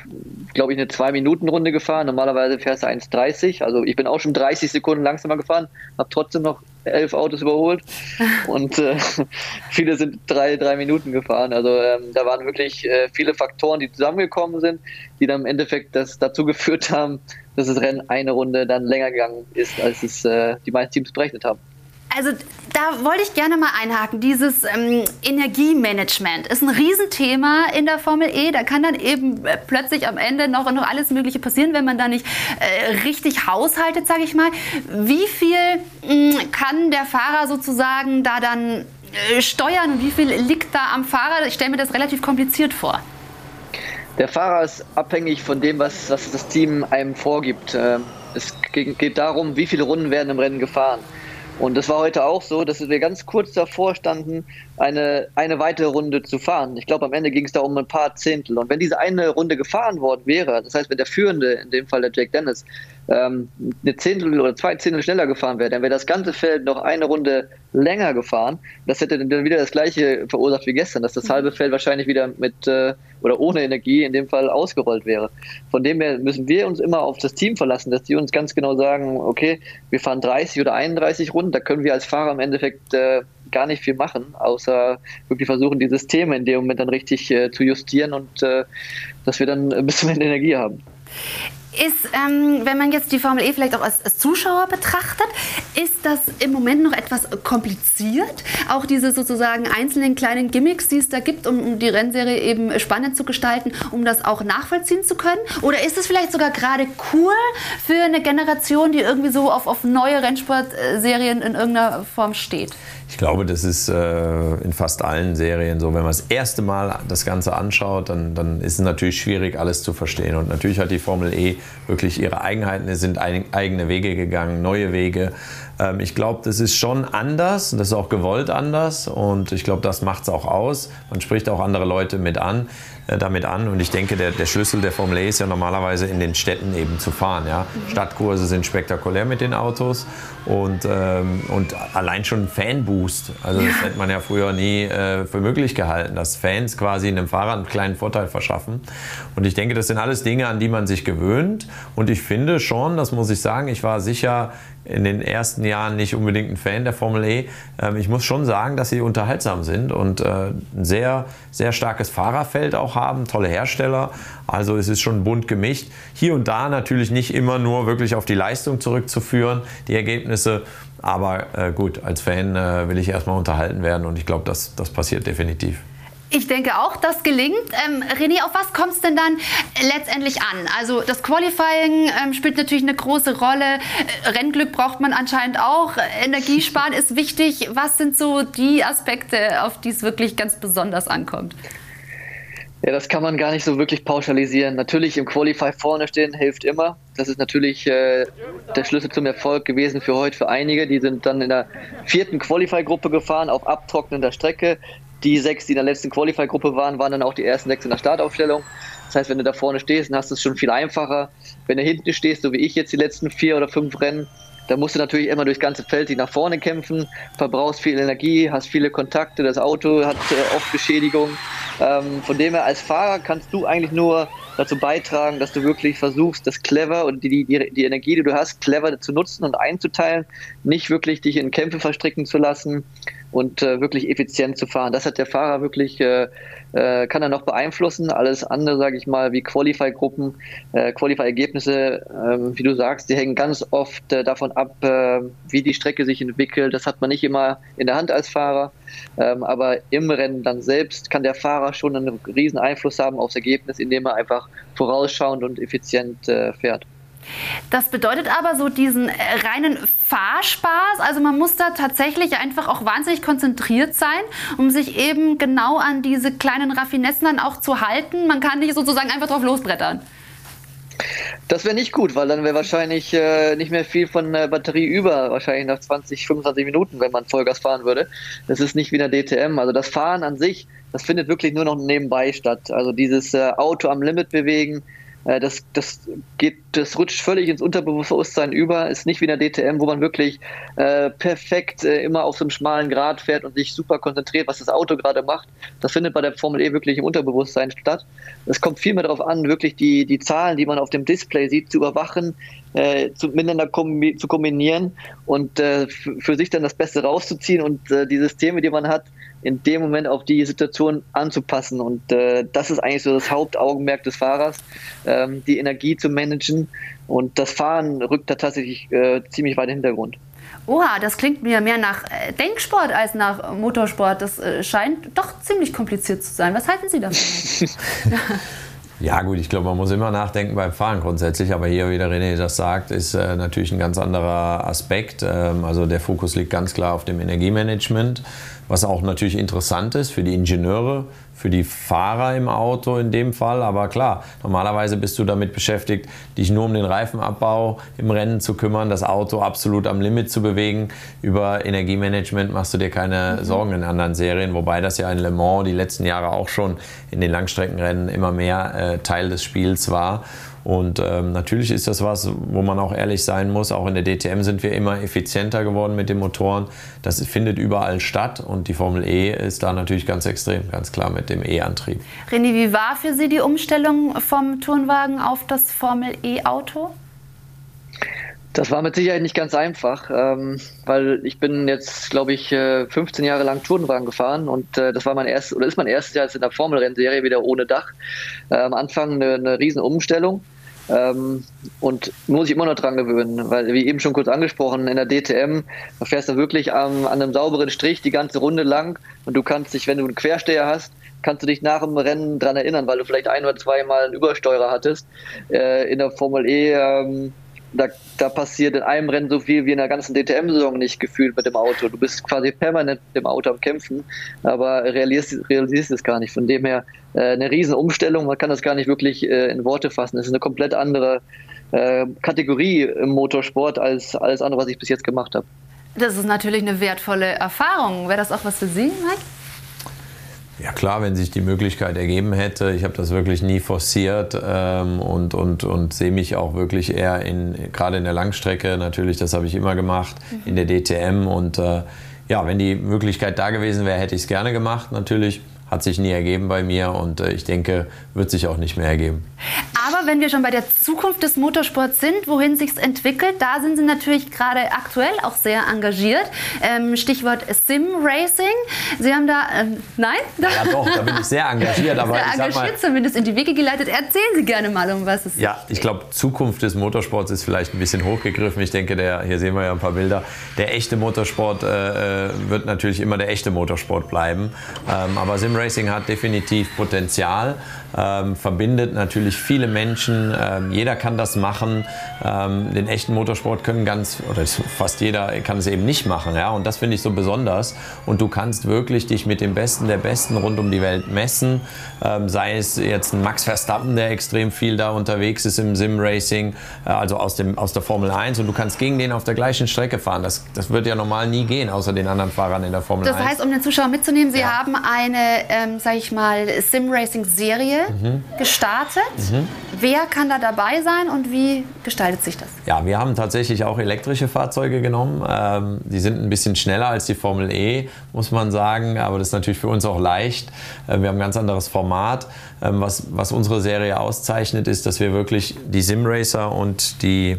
glaube ich, eine 2-Minuten-Runde gefahren. Normalerweise fährst du 1,30. Also ich bin auch schon 30 Sekunden langsamer gefahren, habe trotzdem noch elf Autos überholt. Und äh, viele sind drei, drei Minuten gefahren. Also ähm, da waren wirklich äh, viele Faktoren, die zusammengekommen sind, die dann im Endeffekt das dazu geführt haben, dass das Rennen eine Runde dann länger gegangen ist, als es äh, die meisten Teams berechnet haben. Also da wollte ich gerne mal einhaken. Dieses ähm, Energiemanagement ist ein Riesenthema in der Formel E. Da kann dann eben äh, plötzlich am Ende noch, noch alles Mögliche passieren, wenn man da nicht äh, richtig haushaltet, sage ich mal. Wie viel mh, mm, kann der Fahrer sozusagen da dann äh, steuern und wie viel liegt da am Fahrer? Ich stelle mir das relativ kompliziert vor. Der Fahrer ist abhängig von dem, was, was das Team einem vorgibt. Ähm, es geht darum, wie viele Runden werden im Rennen gefahren. Und das war heute auch so, dass wir ganz kurz davor standen, eine, eine weitere Runde zu fahren. Ich glaube, am Ende ging es da um ein paar Zehntel. Und wenn diese eine Runde gefahren worden wäre, das heißt, wenn der Führende, in dem Fall der Jake Dennis, ähm, eine Zehntel oder zwei Zehntel schneller gefahren wäre, dann wäre das ganze Feld noch eine Runde länger gefahren. Das hätte dann wieder das gleiche verursacht wie gestern, dass das halbe Feld wahrscheinlich wieder mit äh, oder ohne Energie in dem Fall ausgerollt wäre. Von dem her müssen wir uns immer auf das Team verlassen, dass die uns ganz genau sagen, okay, wir fahren 30 oder 31 Runden, da können wir als Fahrer im Endeffekt äh, gar nicht viel machen, außer wirklich versuchen, die Systeme in dem Moment dann richtig äh, zu justieren und äh, dass wir dann ein bisschen mehr Energie haben ist, ähm, wenn man jetzt die Formel E vielleicht auch als, als, Zuschauer betrachtet, ist das im Moment noch etwas kompliziert. Auch diese sozusagen einzelnen kleinen Gimmicks, die es da gibt, um, um die Rennserie eben spannend zu gestalten, um das auch nachvollziehen zu können? Oder ist es vielleicht sogar gerade cool für eine Generation, die irgendwie so auf, auf neue Rennsportserien in irgendeiner Form steht? Ich glaube, das ist äh, in fast allen Serien so. Wenn man das erste Mal das Ganze anschaut, dann, dann ist es natürlich schwierig, alles zu verstehen. Und natürlich hat die Formel E wirklich ihre Eigenheiten. Es sind ein, eigene Wege gegangen, neue Wege. Ähm, ich glaube, das ist schon anders. Das ist auch gewollt anders. Und ich glaube, das macht es auch aus. Man spricht auch andere Leute mit an. Äh, damit an. Und ich denke, der, der Schlüssel der Formel E ist ja normalerweise in den Städten eben zu fahren. Ja? Mhm. Stadtkurse sind spektakulär mit den Autos und, ähm, und allein schon Fanboost. Also das hätte man ja früher nie äh, für möglich gehalten, dass Fans quasi einem Fahrer einen kleinen Vorteil verschaffen. Und ich denke, das sind alles Dinge, an die man sich gewöhnt. Und ich finde schon, das muss ich sagen, ich war sicher in den ersten Jahren nicht unbedingt ein Fan der Formel E. Ähm, ich muss schon sagen, dass sie unterhaltsam sind und äh, ein sehr, sehr starkes Fahrerfeld auch haben, tolle Hersteller. Also es ist schon bunt gemischt. Hier und da natürlich nicht immer nur wirklich auf die Leistung zurückzuführen, die Ergebnisse. Aber äh, gut, als Fan äh, will ich erstmal unterhalten werden und ich glaube, das, das passiert definitiv. Ich denke auch, das gelingt. Ähm, René, auf was kommt es denn dann letztendlich an? Also das Qualifying ähm, spielt natürlich eine große Rolle. Äh, Rennglück braucht man anscheinend auch. Energiesparen ist wichtig. Was sind so die Aspekte, auf die es wirklich ganz besonders ankommt? Ja, das kann man gar nicht so wirklich pauschalisieren. Natürlich im Qualify vorne stehen hilft immer. Das ist natürlich äh, der Schlüssel zum Erfolg gewesen für heute für einige. Die sind dann in der vierten Qualify-Gruppe gefahren auf abtrocknender Strecke die sechs, die in der letzten Qualify-Gruppe waren, waren dann auch die ersten sechs in der Startaufstellung. Das heißt, wenn du da vorne stehst, dann hast du es schon viel einfacher. Wenn du hinten stehst, so wie ich jetzt die letzten vier oder fünf Rennen, da musst du natürlich immer durchs ganze Feld dich nach vorne kämpfen, verbrauchst viel Energie, hast viele Kontakte, das Auto hat äh, oft Beschädigungen. Ähm, von dem her als Fahrer kannst du eigentlich nur dazu beitragen, dass du wirklich versuchst, das clever und die, die, die Energie, die du hast, clever zu nutzen und einzuteilen, nicht wirklich dich in Kämpfe verstricken zu lassen und äh, wirklich effizient zu fahren. Das hat der Fahrer wirklich, äh, äh, kann er noch beeinflussen. Alles andere, sage ich mal, wie Qualify-Gruppen, äh, Qualify-Ergebnisse, äh, wie du sagst, die hängen ganz oft äh, davon ab, äh, wie die Strecke sich entwickelt. Das hat man nicht immer in der Hand als Fahrer. Ähm, aber im Rennen dann selbst kann der Fahrer schon einen riesen Einfluss haben aufs Ergebnis, indem er einfach vorausschauend und effizient äh, fährt. Das bedeutet aber so diesen äh, reinen Fahrspaß. Also man muss da tatsächlich einfach auch wahnsinnig konzentriert sein, um sich eben genau an diese kleinen Raffinessen dann auch zu halten. Man kann nicht sozusagen einfach drauf losbrettern. Das wäre nicht gut, weil dann wäre wahrscheinlich äh, nicht mehr viel von der Batterie über, wahrscheinlich nach 20, 25 Minuten, wenn man Vollgas fahren würde. Das ist nicht wie der DTM. Also das Fahren an sich, das findet wirklich nur noch nebenbei statt. Also dieses äh, Auto am Limit bewegen, äh, das, das, geht, das rutscht völlig ins Unterbewusstsein über, ist nicht wie in der DTM, wo man wirklich äh, perfekt äh, immer auf so einem schmalen Grad fährt und sich super konzentriert, was das Auto gerade macht. Das findet bei der Formel E wirklich im Unterbewusstsein statt. Es kommt vielmehr darauf an, wirklich die, die Zahlen, die man auf dem Display sieht, zu überwachen, äh, zu, miteinander kombi zu kombinieren und äh, für sich dann das Beste rauszuziehen und äh, die Systeme, die man hat, in dem Moment auf die Situation anzupassen. Und äh, das ist eigentlich so das Hauptaugenmerk des Fahrers, ähm, die Energie zu managen. Und das Fahren rückt da tatsächlich äh, ziemlich weit in den Hintergrund. Oha, das klingt mir mehr nach äh, Denksport als nach Motorsport. Das äh, scheint doch ziemlich kompliziert zu sein. Was halten Sie davon? Ja gut, ich glaube, man muss immer nachdenken beim Fahren grundsätzlich, aber hier, wie der René das sagt, ist äh, natürlich ein ganz anderer Aspekt. Ähm, also der Fokus liegt ganz klar auf dem Energiemanagement, was auch natürlich interessant ist für die Ingenieure, für die Fahrer im Auto in dem Fall. Aber klar, normalerweise bist du damit beschäftigt, dich nur um den Reifenabbau im Rennen zu kümmern, das Auto absolut am Limit zu bewegen. Über Energiemanagement machst du dir keine. Sorgen in anderen Serien, wobei das ja in Le Mans die letzten Jahre auch schon in den Langstreckenrennen immer mehr äh, Teil des Spiels war. Und ähm, natürlich ist das was, wo man auch ehrlich sein muss. Auch in der DTM sind wir immer effizienter geworden mit den Motoren. Das findet überall statt und die Formel E ist da natürlich ganz extrem, ganz klar mit dem E-Antrieb. René, wie war für Sie die Umstellung vom Turnwagen auf das Formel E-Auto? Das war mit Sicherheit nicht ganz einfach, ähm, weil ich bin jetzt, glaube ich, 15 äh, Jahre lang Tourenwagen gefahren und äh, das war mein erstes oder ist mein erstes Jahr jetzt in der Formel-Rennserie wieder ohne Dach. Äh, am Anfang eine, eine riesen Umstellung ähm, und muss ich immer noch dran gewöhnen, weil wie eben schon kurz angesprochen, in der DTM, da fährst du wirklich am, an einem sauberen Strich die ganze Runde lang und du kannst dich, wenn du einen Quersteher hast, kannst du dich nach dem Rennen dran erinnern, weil du vielleicht ein oder zweimal einen Übersteurer hattest. Äh, in der Formel E ähm, da, da passiert in einem Rennen so viel wie in der ganzen DTM-Saison nicht gefühlt mit dem Auto. Du bist quasi permanent mit dem Auto am Kämpfen, aber realisierst, realisierst es gar nicht. Von dem her äh, eine riesen Umstellung, man kann das gar nicht wirklich äh, in Worte fassen. Es ist eine komplett andere äh, Kategorie im Motorsport als alles andere, was ich bis jetzt gemacht habe. Das ist natürlich eine wertvolle Erfahrung. Wäre das auch was für Sie, Mike? Ja klar, wenn sich die Möglichkeit ergeben hätte. Ich habe das wirklich nie forciert ähm, und, und, und sehe mich auch wirklich eher in, gerade in der Langstrecke natürlich, das habe ich immer gemacht, mhm. in der DTM. Und äh, ja, wenn die Möglichkeit da gewesen wäre, hätte ich es gerne gemacht natürlich. Hat sich nie ergeben bei mir und äh, ich denke, wird sich auch nicht mehr ergeben. Aber wenn wir schon bei der Zukunft des Motorsports sind, wohin sich entwickelt, da sind Sie natürlich gerade aktuell auch sehr engagiert. Ähm, Stichwort Sim Racing. Sie haben da, ähm, nein? Ja, doch, da bin ich sehr engagiert. Aber sehr engagiert mal, zumindest in die Wege geleitet. Erzählen Sie gerne mal, um was es geht. Ja, ich glaube, Zukunft des Motorsports ist vielleicht ein bisschen hochgegriffen. Ich denke, der, hier sehen wir ja ein paar Bilder. Der echte Motorsport äh, äh wird natürlich immer der echte Motorsport bleiben. Ähm, aber Sim Racing hat definitiv Potenzial ähm, verbindet natürlich viele Menschen. Ähm, jeder kann das machen. Ähm, den echten Motorsport können ganz, oder fast jeder kann es eben nicht machen. Ja? Und das finde ich so besonders. Und du kannst wirklich dich mit dem Besten der Besten rund um die Welt messen. Ähm, sei es jetzt ein Max Verstappen, der extrem viel da unterwegs ist im Sim-Racing, äh, also aus, dem, aus der Formel 1. Und du kannst gegen den auf der gleichen Strecke fahren. Das, das wird ja normal nie gehen, außer den anderen Fahrern in der Formel das 1. Das heißt, um den Zuschauer mitzunehmen, Sie ja. haben eine, ähm, sag ich mal, Sim-Racing-Serie mhm. gestartet. Mhm. Wer kann da dabei sein und wie gestaltet sich das? Ja, wir haben tatsächlich auch elektrische Fahrzeuge genommen. Ähm, die sind ein bisschen schneller als die Formel E, muss man sagen, aber das ist natürlich für uns auch leicht. Äh, wir haben ein ganz anderes Format. Ähm, was, was unsere Serie auszeichnet, ist, dass wir wirklich die Simracer und die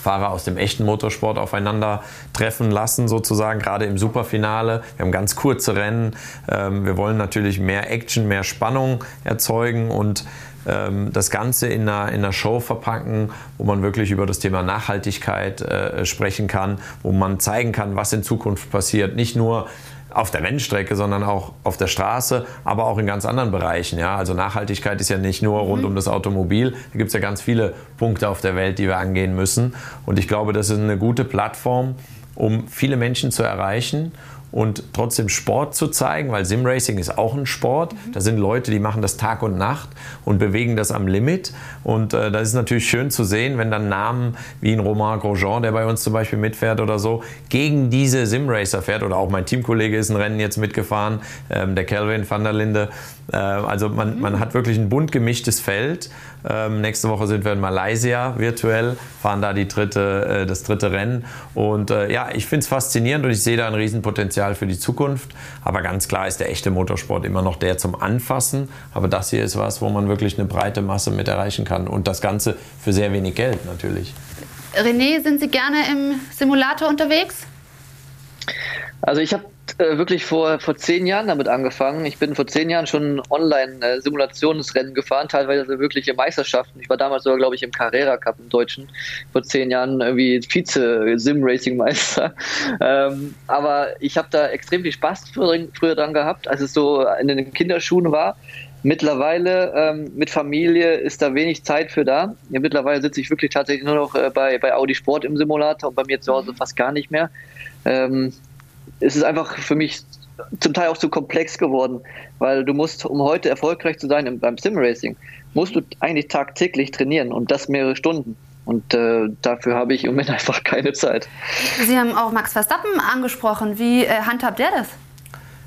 Fahrer aus dem echten Motorsport aufeinander treffen lassen, sozusagen, gerade im Superfinale. Wir haben ganz kurze Rennen. Ähm, wir wollen natürlich mehr Action, mehr Spannung erzeugen und ähm, das Ganze in einer, in einer Show verpacken, wo man wirklich über das Thema Nachhaltigkeit äh, sprechen kann, wo man zeigen kann, was in Zukunft passiert. Nicht nur auf der Rennstrecke, sondern auch auf der Straße, aber auch in ganz anderen Bereichen. Ja? Also Nachhaltigkeit ist ja nicht nur rund mhm. um das Automobil. Da gibt es ja ganz viele Punkte auf der Welt, die wir angehen müssen. Und ich glaube, das ist eine gute Plattform, um viele Menschen zu erreichen und trotzdem Sport zu zeigen, weil Simracing ist auch ein Sport. Mhm. Da sind Leute, die machen das Tag und Nacht und bewegen das am Limit. Und äh, das ist natürlich schön zu sehen, wenn dann Namen wie ein Romain Grosjean, der bei uns zum Beispiel mitfährt oder so, gegen diese Simracer fährt. Oder auch mein Teamkollege ist ein Rennen jetzt mitgefahren, ähm, der Kelvin van der Linde. Äh, also man, mhm. man hat wirklich ein bunt gemischtes Feld. Ähm, nächste Woche sind wir in Malaysia virtuell, fahren da die dritte, äh, das dritte Rennen. Und äh, ja, ich finde es faszinierend und ich sehe da ein Riesenpotenzial für die Zukunft. Aber ganz klar ist der echte Motorsport immer noch der zum Anfassen. Aber das hier ist was, wo man wirklich eine breite Masse mit erreichen kann. Und das Ganze für sehr wenig Geld natürlich. René, sind Sie gerne im Simulator unterwegs? Also ich habe äh, wirklich vor, vor zehn Jahren damit angefangen. Ich bin vor zehn Jahren schon Online-Simulationsrennen gefahren, teilweise wirkliche Meisterschaften. Ich war damals sogar, glaube ich, im Carrera Cup im Deutschen. Vor zehn Jahren irgendwie Vize-Sim-Racing-Meister. Ähm, aber ich habe da extrem viel Spaß früher, früher dran gehabt, als es so in den Kinderschuhen war. Mittlerweile ähm, mit Familie ist da wenig Zeit für da. Ja, mittlerweile sitze ich wirklich tatsächlich nur noch äh, bei, bei Audi Sport im Simulator und bei mir zu Hause fast gar nicht mehr. Ähm, es ist einfach für mich zum Teil auch zu komplex geworden, weil du musst, um heute erfolgreich zu sein beim Sim-Racing, musst du eigentlich tagtäglich trainieren und das mehrere Stunden. Und äh, dafür habe ich im Moment einfach keine Zeit. Sie haben auch Max Verstappen angesprochen. Wie äh, handhabt der das?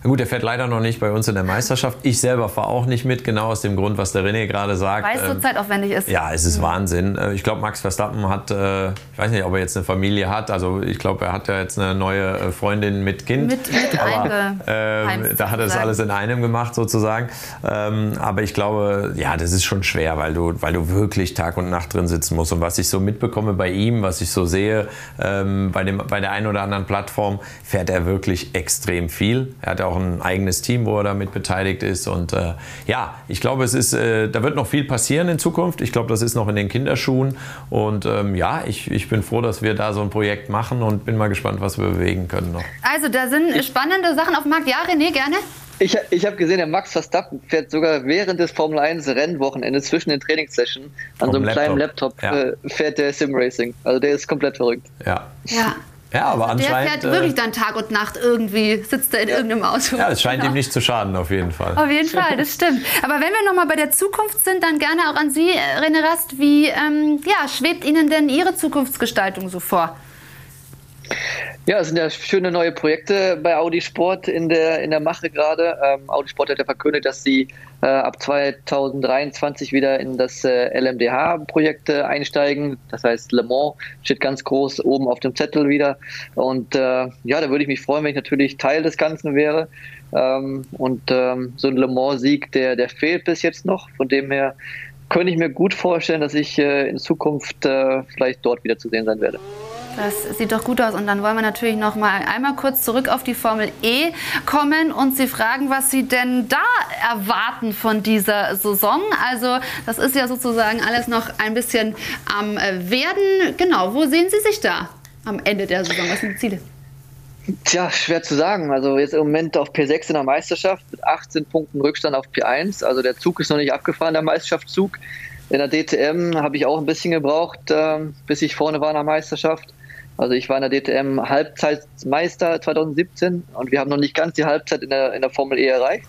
Gut, er fährt leider noch nicht bei uns in der Meisterschaft. Ich selber fahre auch nicht mit, genau aus dem Grund, was der René gerade sagt. Weil es so Ähm, zeitaufwendig ist. Ja, es ist Wahnsinn. Äh, Ich glaube, Max Verstappen hat, äh, ich weiß nicht, ob er jetzt eine Familie hat. Also ich glaube, er hat ja jetzt eine neue äh, Freundin mit Kind. Mit, mit Aber, ähm, da hat er das alles in einem gemacht sozusagen. Ähm, aber ich glaube, ja, das ist schon schwer, weil du, weil du wirklich Tag und Nacht drin sitzen musst. Und was ich so mitbekomme bei ihm, was ich so sehe, ähm, bei, dem, bei der einen oder anderen Plattform, fährt er wirklich extrem viel. Er hat auch ein eigenes Team, wo er damit beteiligt ist. Und äh, ja, ich glaube, es ist, äh, da wird noch viel passieren in Zukunft. Ich glaube, das ist noch in den Kinderschuhen. Und ähm, ja, ich, ich bin froh, dass wir da so ein Projekt machen und bin mal gespannt, was wir bewegen können noch. Also da sind spannende Sachen auf dem Markt. Ja, René, gerne. Ich, ich habe gesehen, der Max Verstappen fährt sogar während des Formel 1 Rennwochenendes zwischen den Trainingssessions an so einem Vom kleinen Laptop, Laptop ja. äh, fährt der Sim Racing. Also der ist komplett verrückt. Ja. Ja. Ja, aber Der anscheinend. fährt äh, wirklich dann Tag und Nacht irgendwie, sitzt er in irgendeinem Auto. Ja, es scheint Genau. ihm nicht zu schaden, auf jeden Fall. Auf jeden Fall, das stimmt. Aber wenn wir nochmal bei der Zukunft sind, dann gerne auch an Sie, äh, René Rast. Wie ähm, ja, schwebt Ihnen denn Ihre Zukunftsgestaltung so vor? Ja, es sind ja schöne neue Projekte bei Audi Sport in der, in der Mache gerade. Ähm, Audi Sport hat ja verkündet, dass sie äh, ab 2023 wieder in das äh, LMDH-Projekt äh, einsteigen. Das heißt, Le Mans steht ganz groß oben auf dem Zettel wieder. Und äh, ja, da würde ich mich freuen, wenn ich natürlich Teil des Ganzen wäre. Ähm, und ähm, so ein Le Mans-Sieg, der, der fehlt bis jetzt noch. Von dem her könnte ich mir gut vorstellen, dass ich äh, in Zukunft äh, vielleicht dort wieder zu sehen sein werde. Das sieht doch gut aus. Und dann wollen wir natürlich noch mal einmal kurz zurück auf die Formel E kommen und Sie fragen, was Sie denn da erwarten von dieser Saison. Also das ist ja sozusagen alles noch ein bisschen am äh, Werden. Genau, wo sehen Sie sich da am Ende der Saison? Was sind die Ziele? Tja, schwer zu sagen. Also jetzt im Moment auf P6 in der Meisterschaft mit 18 Punkten Rückstand auf P1. Also der Zug ist noch nicht abgefahren, der Meisterschaftszug. In der DTM habe ich auch ein bisschen gebraucht, ähm, bis ich vorne war in der Meisterschaft. Also ich war in der DTM Halbzeitmeister 2017 und wir haben noch nicht ganz die Halbzeit in der, in der Formel E erreicht.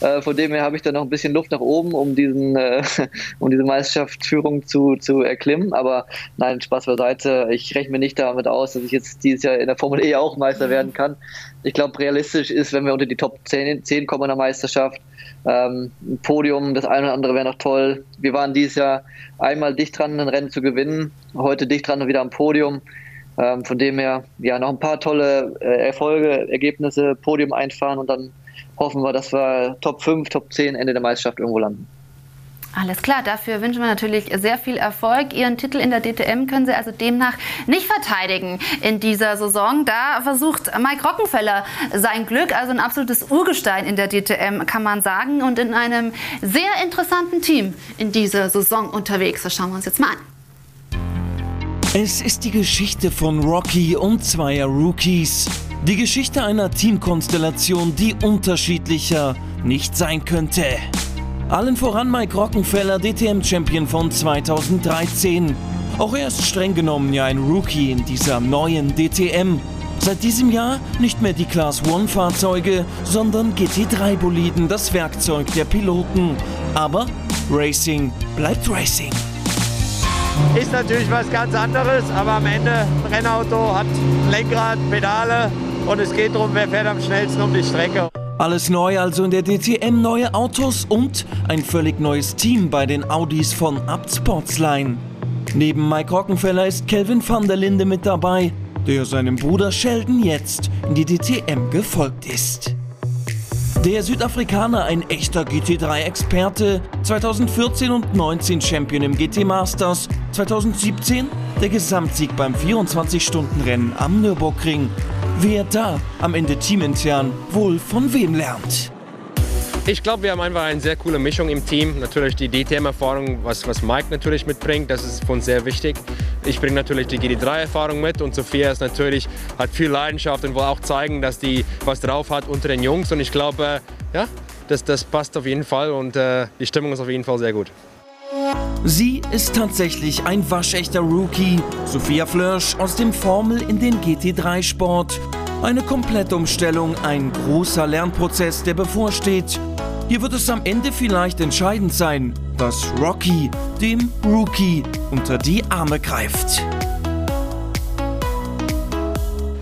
Äh, von dem her habe ich da noch ein bisschen Luft nach oben, um diesen, äh, um diese Meisterschaftsführung zu, zu erklimmen. Aber nein, Spaß beiseite. Ich rechne mir nicht damit aus, dass ich jetzt dieses Jahr in der Formel E auch Meister werden kann. Ich glaube, realistisch ist, wenn wir unter die Top 10, 10 kommen in der Meisterschaft. Ähm, ein Podium, das eine oder andere wäre noch toll. Wir waren dieses Jahr einmal dicht dran, ein Rennen zu gewinnen. Heute dicht dran und wieder am Podium. Ähm, von dem her, ja, noch ein paar tolle äh, Erfolge, Ergebnisse, Podium einfahren und dann hoffen wir, dass wir Top 5, Top 10 Ende der Meisterschaft irgendwo landen. Alles klar, dafür wünschen wir natürlich sehr viel Erfolg. Ihren Titel in der DTM können Sie also demnach nicht verteidigen in dieser Saison. Da versucht Mike Rockenfeller sein Glück, also ein absolutes Urgestein in der DTM, kann man sagen, und in einem sehr interessanten Team in dieser Saison unterwegs. Das schauen wir uns jetzt mal an. Es ist die Geschichte von Rocky und zweier Rookies. Die Geschichte einer Teamkonstellation, die unterschiedlicher nicht sein könnte. Allen voran Mike Rockenfeller, DTM-Champion von 2013. Auch er ist streng genommen ja ein Rookie in dieser neuen DTM. Seit diesem Jahr nicht mehr die Class 1 Fahrzeuge, sondern GT3-Boliden, das Werkzeug der Piloten. Aber Racing bleibt Racing. Ist natürlich was ganz anderes, aber am Ende ein Rennauto hat Lenkrad, Pedale und es geht darum, wer fährt am schnellsten um die Strecke. Alles neu also in der DTM, neue Autos und ein völlig neues Team bei den Audis von Abt Sportsline. Neben Mike Rockenfeller ist Kelvin van der Linde mit dabei, der seinem Bruder Sheldon jetzt in die DTM gefolgt ist. Der Südafrikaner, ein echter GT3-Experte, 2014 und 19 Champion im GT Masters, 2017 der Gesamtsieg beim 24-Stunden-Rennen am Nürburgring. Wer da am Ende teamintern wohl von wem lernt. Ich glaube, wir haben einfach eine sehr coole Mischung im Team. Natürlich die DTM-Erfahrung, was, was Mike natürlich mitbringt, das ist für uns sehr wichtig. Ich bringe natürlich die GD3-Erfahrung mit und Sophia ist natürlich, hat viel Leidenschaft und will auch zeigen, dass die was drauf hat unter den Jungs. Und ich glaube, ja, das, das passt auf jeden Fall und äh, die Stimmung ist auf jeden Fall sehr gut. Sie ist tatsächlich ein waschechter Rookie. Sophia Flörsch aus dem Formel in den GT3-Sport. Eine Komplettumstellung, ein großer Lernprozess, der bevorsteht. Hier wird es am Ende vielleicht entscheidend sein, was Rocky, dem Rookie, unter die Arme greift.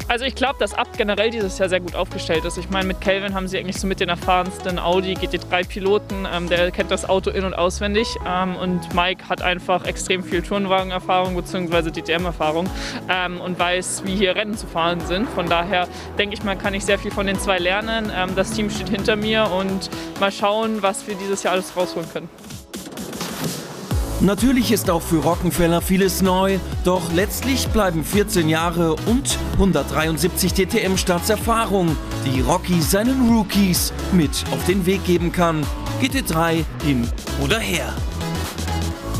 Also ich glaube, dass Abt generell dieses Jahr sehr gut aufgestellt ist. Ich meine, mit Kelvin haben sie eigentlich so mit den erfahrensten Audi GT3-Piloten. Ähm, der kennt das Auto in- und auswendig. Ähm, und Mike hat einfach extrem viel Turnwagen-Erfahrung bzw. DTM-Erfahrung ähm, und weiß, wie hier Rennen zu fahren sind. Von daher denke ich mal, kann ich sehr viel von den zwei lernen. Ähm, das Team steht hinter mir und mal schauen, was wir dieses Jahr alles rausholen können. Natürlich ist auch für Rockenfeller vieles neu, doch letztlich bleiben 14 Jahre und 173 DTM-Starts Erfahrung, die Rocky seinen Rookies mit auf den Weg geben kann. GT3 hin oder her.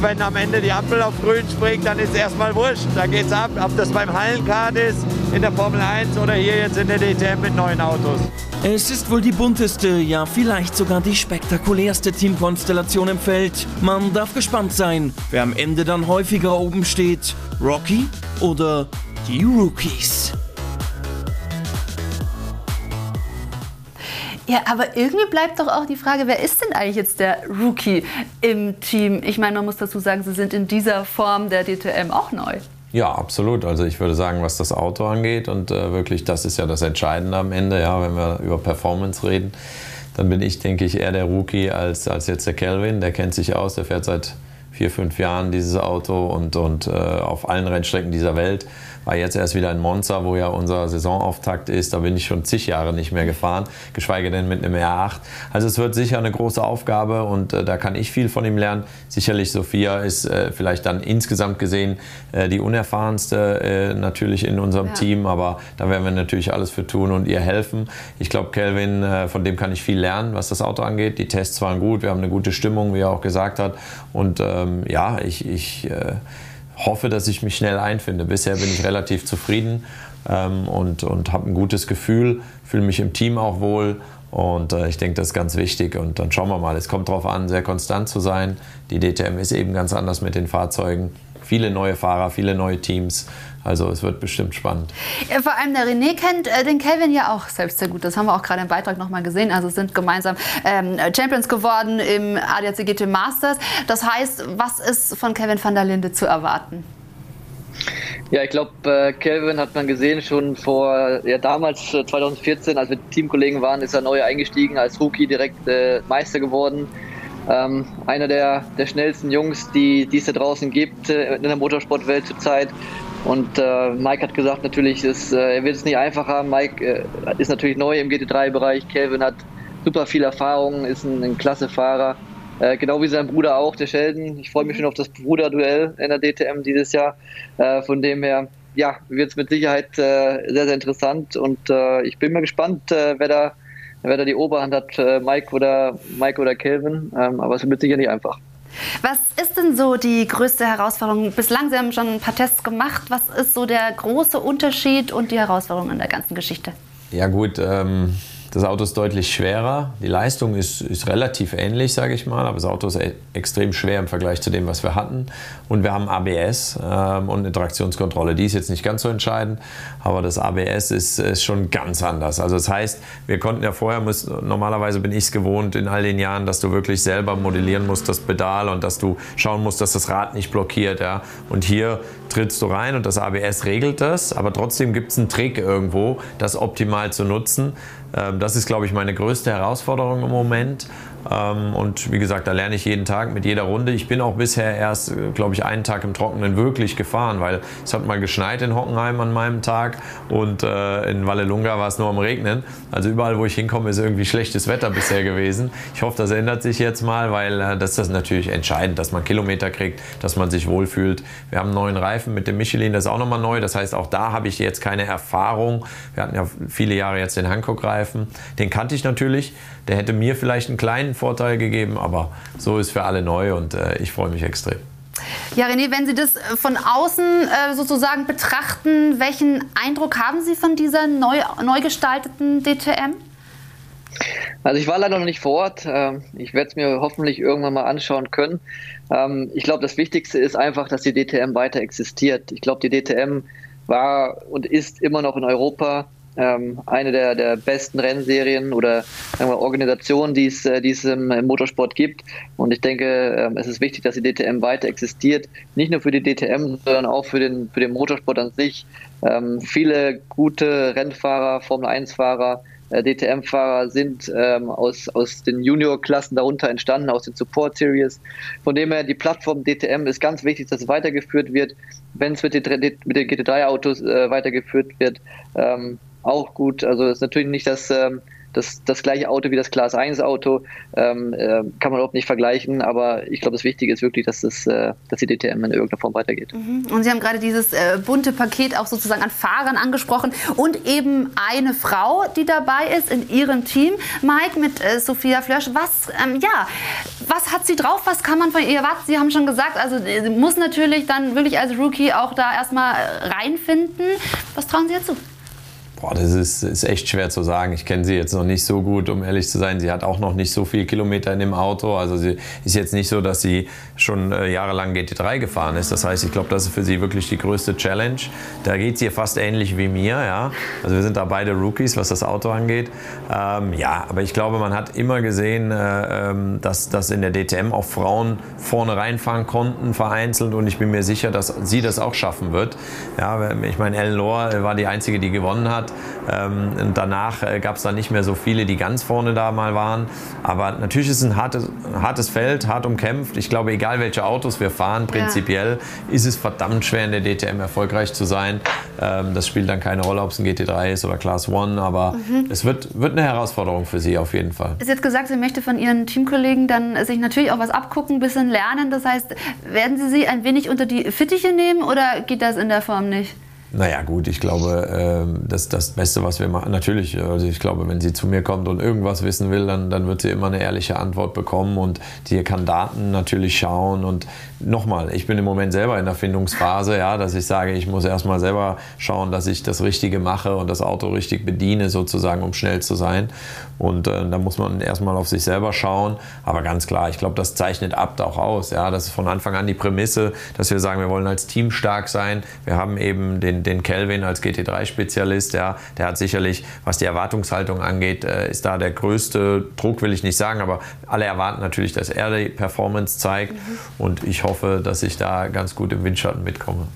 Wenn am Ende die Ampel auf grün springt, dann ist erstmal wurscht. Da geht's ab, ob das beim Hallenkart ist, in der Formel 1 oder hier jetzt in der DTM mit neuen Autos. Es ist wohl die bunteste, ja vielleicht sogar die spektakulärste Teamkonstellation im Feld. Man darf gespannt sein, wer am Ende dann häufiger oben steht. Rocky oder die Rookies. Ja, aber irgendwie bleibt doch auch die Frage, wer ist denn eigentlich jetzt der Rookie im Team? Ich meine, man muss dazu sagen, sie sind in dieser Form der DTM auch neu. Ja, absolut. Also ich würde sagen, was das Auto angeht und äh, wirklich, das ist ja das Entscheidende am Ende, ja, wenn wir über Performance reden, dann bin ich, denke ich, eher der Rookie als, als jetzt der Kelvin. Der kennt sich aus, der fährt seit vier, fünf Jahren dieses Auto und, und äh, auf allen Rennstrecken dieser Welt. War jetzt erst wieder in Monza, wo ja unser Saisonauftakt ist. Da bin ich schon zig Jahre nicht mehr gefahren, geschweige denn mit einem R8. Also es wird sicher eine große Aufgabe und äh, da kann ich viel von ihm lernen. Sicherlich Sophia ist äh, vielleicht dann insgesamt gesehen äh, die unerfahrenste äh, natürlich in unserem ja. Team, aber da werden wir natürlich alles für tun und ihr helfen. Ich glaube, Kelvin, äh, von dem kann ich viel lernen, was das Auto angeht. Die Tests waren gut, wir haben eine gute Stimmung, wie er auch gesagt hat. Und ähm, ja, ich, ich äh, hoffe, dass ich mich schnell einfinde. Bisher bin ich relativ zufrieden ähm, und, und habe ein gutes Gefühl, fühle mich im Team auch wohl und äh, ich denke, das ist ganz wichtig. Und dann schauen wir mal. Es kommt darauf an, sehr konstant zu sein. Die DTM ist eben ganz anders mit den Fahrzeugen. Viele neue Fahrer, viele neue Teams. Also es wird bestimmt spannend. Ja, vor allem der René kennt äh, den Kelvin ja auch selbst sehr gut. Das haben wir auch gerade im Beitrag nochmal gesehen. Also sind gemeinsam ähm, Champions geworden im ADAC GT Masters. Das heißt, was ist von Kevin van der Linde zu erwarten? Ja, ich glaube, äh, Kelvin hat man gesehen schon vor, ja damals äh, 2014, als wir Teamkollegen waren, ist er neu eingestiegen, als Rookie direkt äh, Meister geworden. Ähm, einer der, der schnellsten Jungs, die, die es da draußen gibt äh, in der Motorsportwelt zurzeit. Und äh, Mike hat gesagt, natürlich, ist, äh, er wird es nicht einfach haben. Mike äh, ist natürlich neu im GT3-Bereich. Kelvin hat super viel Erfahrung, ist ein, ein klasse Fahrer. Äh, genau wie sein Bruder auch, der Sheldon. Ich freue mich schon auf das Bruderduell in der DTM dieses Jahr. Äh, von dem her, ja, wird es mit Sicherheit äh, sehr, sehr interessant. Und ich bin mal gespannt, wer da wer da die Oberhand hat, Mike oder Mike oder Kelvin. Ähm, aber es wird sicher nicht einfach. Was ist denn so die größte Herausforderung? Bislang, Sie haben schon ein paar Tests gemacht. Was ist so der große Unterschied und die Herausforderung in der ganzen Geschichte? Ja gut, ähm, das Auto ist deutlich schwerer. Die Leistung ist, ist relativ ähnlich, sage ich mal, aber das Auto ist e extrem schwer im Vergleich zu dem, was wir hatten. Und wir haben ABS ähm, und eine Traktionskontrolle. Die ist jetzt nicht ganz so entscheidend, aber das ABS ist, ist schon ganz anders. Also das heißt, wir konnten ja vorher, muss, normalerweise bin ich es gewohnt in all den Jahren, dass du wirklich selber modellieren musst, das Pedal und dass du schauen musst, dass das Rad nicht blockiert. Ja? Und hier trittst du rein und das ABS regelt das, aber trotzdem gibt es einen Trick irgendwo, das optimal zu nutzen. Ähm, das ist, glaube ich, meine größte Herausforderung im Moment. Ähm, und wie gesagt, da lerne ich jeden Tag mit jeder Runde. Ich bin auch bisher erst, äh, glaube ich, einen Tag im Trockenen wirklich gefahren, weil es hat mal geschneit in Hockenheim an meinem Tag und äh, in Vallelunga war es nur am Regnen. Also überall, wo ich hinkomme, ist irgendwie schlechtes Wetter bisher gewesen. Ich hoffe, das ändert sich jetzt mal, weil äh, das ist natürlich entscheidend, dass man Kilometer kriegt, dass man sich wohlfühlt. Wir haben einen neuen Reifen mit dem Michelin, das ist auch nochmal neu. Das heißt, auch da habe ich jetzt keine Erfahrung. Wir hatten ja viele Jahre jetzt den Hankook-Reifen. Den kannte ich natürlich. Der hätte mir vielleicht einen kleinen Vorteil gegeben, aber so ist für alle neu und äh, ich freue mich extrem. Ja, René, wenn Sie das äh, von außen äh, sozusagen betrachten, welchen Eindruck haben Sie von dieser neu, neu gestalteten DTM? Also ich war leider noch nicht vor Ort. Ähm, ich werde es mir hoffentlich irgendwann mal anschauen können. Ähm, ich glaube, das Wichtigste ist einfach, dass die DTM weiter existiert. Ich glaube, die DTM war und ist immer noch in Europa ähm, eine der, der besten Rennserien oder wir, Organisationen, die es, äh, die es im, im Motorsport gibt. Und ich denke, ähm, es ist wichtig, dass die DTM weiter existiert. Nicht nur für die DTM, sondern auch für den, für den Motorsport an sich. Ähm, viele gute Rennfahrer, Formel-1-Fahrer, äh, DTM-Fahrer sind ähm, aus, aus den Junior-Klassen darunter entstanden, aus den Support-Series. Von dem her, die Plattform DTM ist ganz wichtig, dass es weitergeführt wird. Wenn es mit den, mit den GT3-Autos äh, weitergeführt wird, ähm, auch gut. Also ist natürlich nicht das, ähm, das, das gleiche Auto wie das Class 1 Auto, ähm, äh, kann man überhaupt nicht vergleichen, aber ich glaube, das Wichtige ist wirklich, dass, das, äh, dass die DTM in irgendeiner Form weitergeht. Mhm. Und Sie haben gerade dieses äh, bunte Paket auch sozusagen an Fahrern angesprochen und eben eine Frau, die dabei ist in Ihrem Team, Mike mit äh, Sophia Flörsch. Was, ähm, ja, was hat sie drauf? Was kann man von ihr erwarten? Sie haben schon gesagt, also sie muss natürlich dann wirklich als Rookie auch da erstmal reinfinden. Was trauen Sie ihr zu? Boah, das ist, ist echt schwer zu sagen. Ich kenne sie jetzt noch nicht so gut, um ehrlich zu sein. Sie hat auch noch nicht so viele Kilometer in dem Auto. Also sie ist jetzt nicht so, dass sie schon äh, jahrelang GT3 gefahren ist. Das heißt, ich glaube, das ist für sie wirklich die größte Challenge. Da geht es ihr fast ähnlich wie mir. Ja? Also wir sind da beide Rookies, was das Auto angeht. Ähm, ja, aber ich glaube, man hat immer gesehen, äh, ähm, dass, dass in der DTM auch Frauen vorne reinfahren konnten, vereinzelt. Und ich bin mir sicher, dass sie das auch schaffen wird. Ja, ich meine, Ellen Lohr war die Einzige, die gewonnen hat. Ähm, und danach äh, gab es dann nicht mehr so viele, die ganz vorne da mal waren. Aber natürlich ist es ein hartes, hartes Feld, hart umkämpft. Ich glaube, egal welche Autos wir fahren, prinzipiell ja. ist es verdammt schwer in der DTM erfolgreich zu sein. Ähm, das spielt dann keine Rolle, ob es ein GT3 ist oder Class One, aber mhm. es wird, wird eine Herausforderung für sie auf jeden Fall. Sie hat gesagt, sie möchte von ihren Teamkollegen dann sich natürlich auch was abgucken, ein bisschen lernen. Das heißt, werden Sie sie ein wenig unter die Fittiche nehmen oder geht das in der Form nicht? Naja, gut, ich glaube, ähm, das das Beste, was wir machen. Natürlich, also ich glaube, wenn sie zu mir kommt und irgendwas wissen will, dann, dann wird sie immer eine ehrliche Antwort bekommen und die kann Daten natürlich schauen. Und nochmal, ich bin im Moment selber in der Findungsphase, ja, dass ich sage, ich muss erstmal selber schauen, dass ich das Richtige mache und das Auto richtig bediene, sozusagen, um schnell zu sein. Und äh, da muss man erstmal auf sich selber schauen. Aber ganz klar, ich glaube, das zeichnet Abt auch aus. Ja, das ist von Anfang an die Prämisse, dass wir sagen, wir wollen als Team stark sein. Wir haben eben den den, Kelvin als GT3-Spezialist, ja, der hat sicherlich, was die Erwartungshaltung angeht, äh, ist da der größte Druck, will ich nicht sagen, aber alle erwarten natürlich, dass er die Performance zeigt mhm. und ich hoffe, dass ich da ganz gut im Windschatten mitkomme.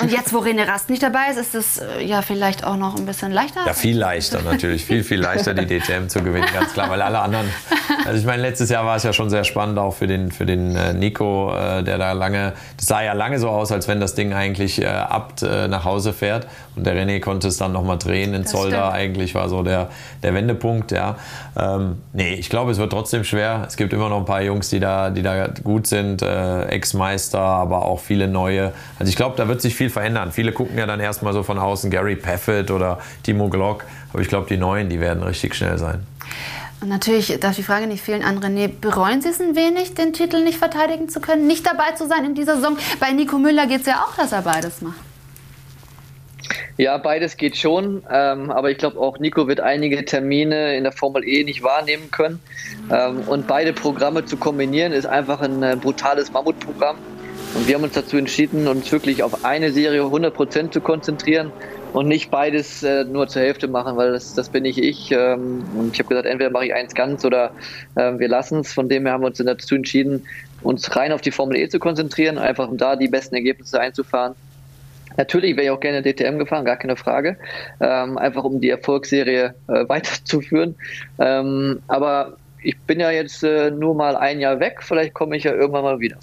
Und jetzt, wo René Rast nicht dabei ist, ist es äh, ja vielleicht auch noch ein bisschen leichter? Ja, viel leichter natürlich. viel, viel leichter, die DTM zu gewinnen, ganz klar. Weil alle anderen. Also, ich meine, letztes Jahr war es ja schon sehr spannend, auch für den, für den äh, Nico, äh, der da lange. Das sah ja lange so aus, als wenn das Ding eigentlich äh, abt äh, nach Hause fährt. Und der René konnte es dann nochmal drehen in Zolder. Eigentlich war so der, der Wendepunkt, ja. Ähm, nee, ich glaube, es wird trotzdem schwer. Es gibt immer noch ein paar Jungs, die da, die da gut sind. Äh, Ex-Meister, aber auch viele neue. Also, ich glaube, da wird sich viel verändern. Viele gucken ja dann erstmal so von außen Gary Paffett oder Timo Glock, aber ich glaube, die Neuen, die werden richtig schnell sein. Und natürlich darf die Frage nicht fehlen an René. Bereuen Sie es ein wenig, den Titel nicht verteidigen zu können, nicht dabei zu sein in dieser Saison? Bei Nico Müller geht es ja auch, dass er beides macht. Ja, beides geht schon, ähm, aber ich glaube auch Nico wird einige Termine in der Formel E nicht wahrnehmen können. Ähm, und beide Programme zu kombinieren ist einfach ein äh, brutales Mammutprogramm. Und wir haben uns dazu entschieden, uns wirklich auf eine Serie 100% zu konzentrieren und nicht beides äh, nur zur Hälfte machen, weil das, das bin nicht ich. Ähm, und ich habe gesagt, entweder mache ich eins ganz oder äh, wir lassen es. Von dem her haben wir uns dazu entschieden, uns rein auf die Formel E zu konzentrieren, einfach um da die besten Ergebnisse einzufahren. Natürlich wäre ich auch gerne DTM gefahren, gar keine Frage. Ähm, einfach um die Erfolgsserie äh, weiterzuführen. Ähm, aber ich bin ja jetzt äh, nur mal ein Jahr weg. Vielleicht komme ich ja irgendwann mal wieder.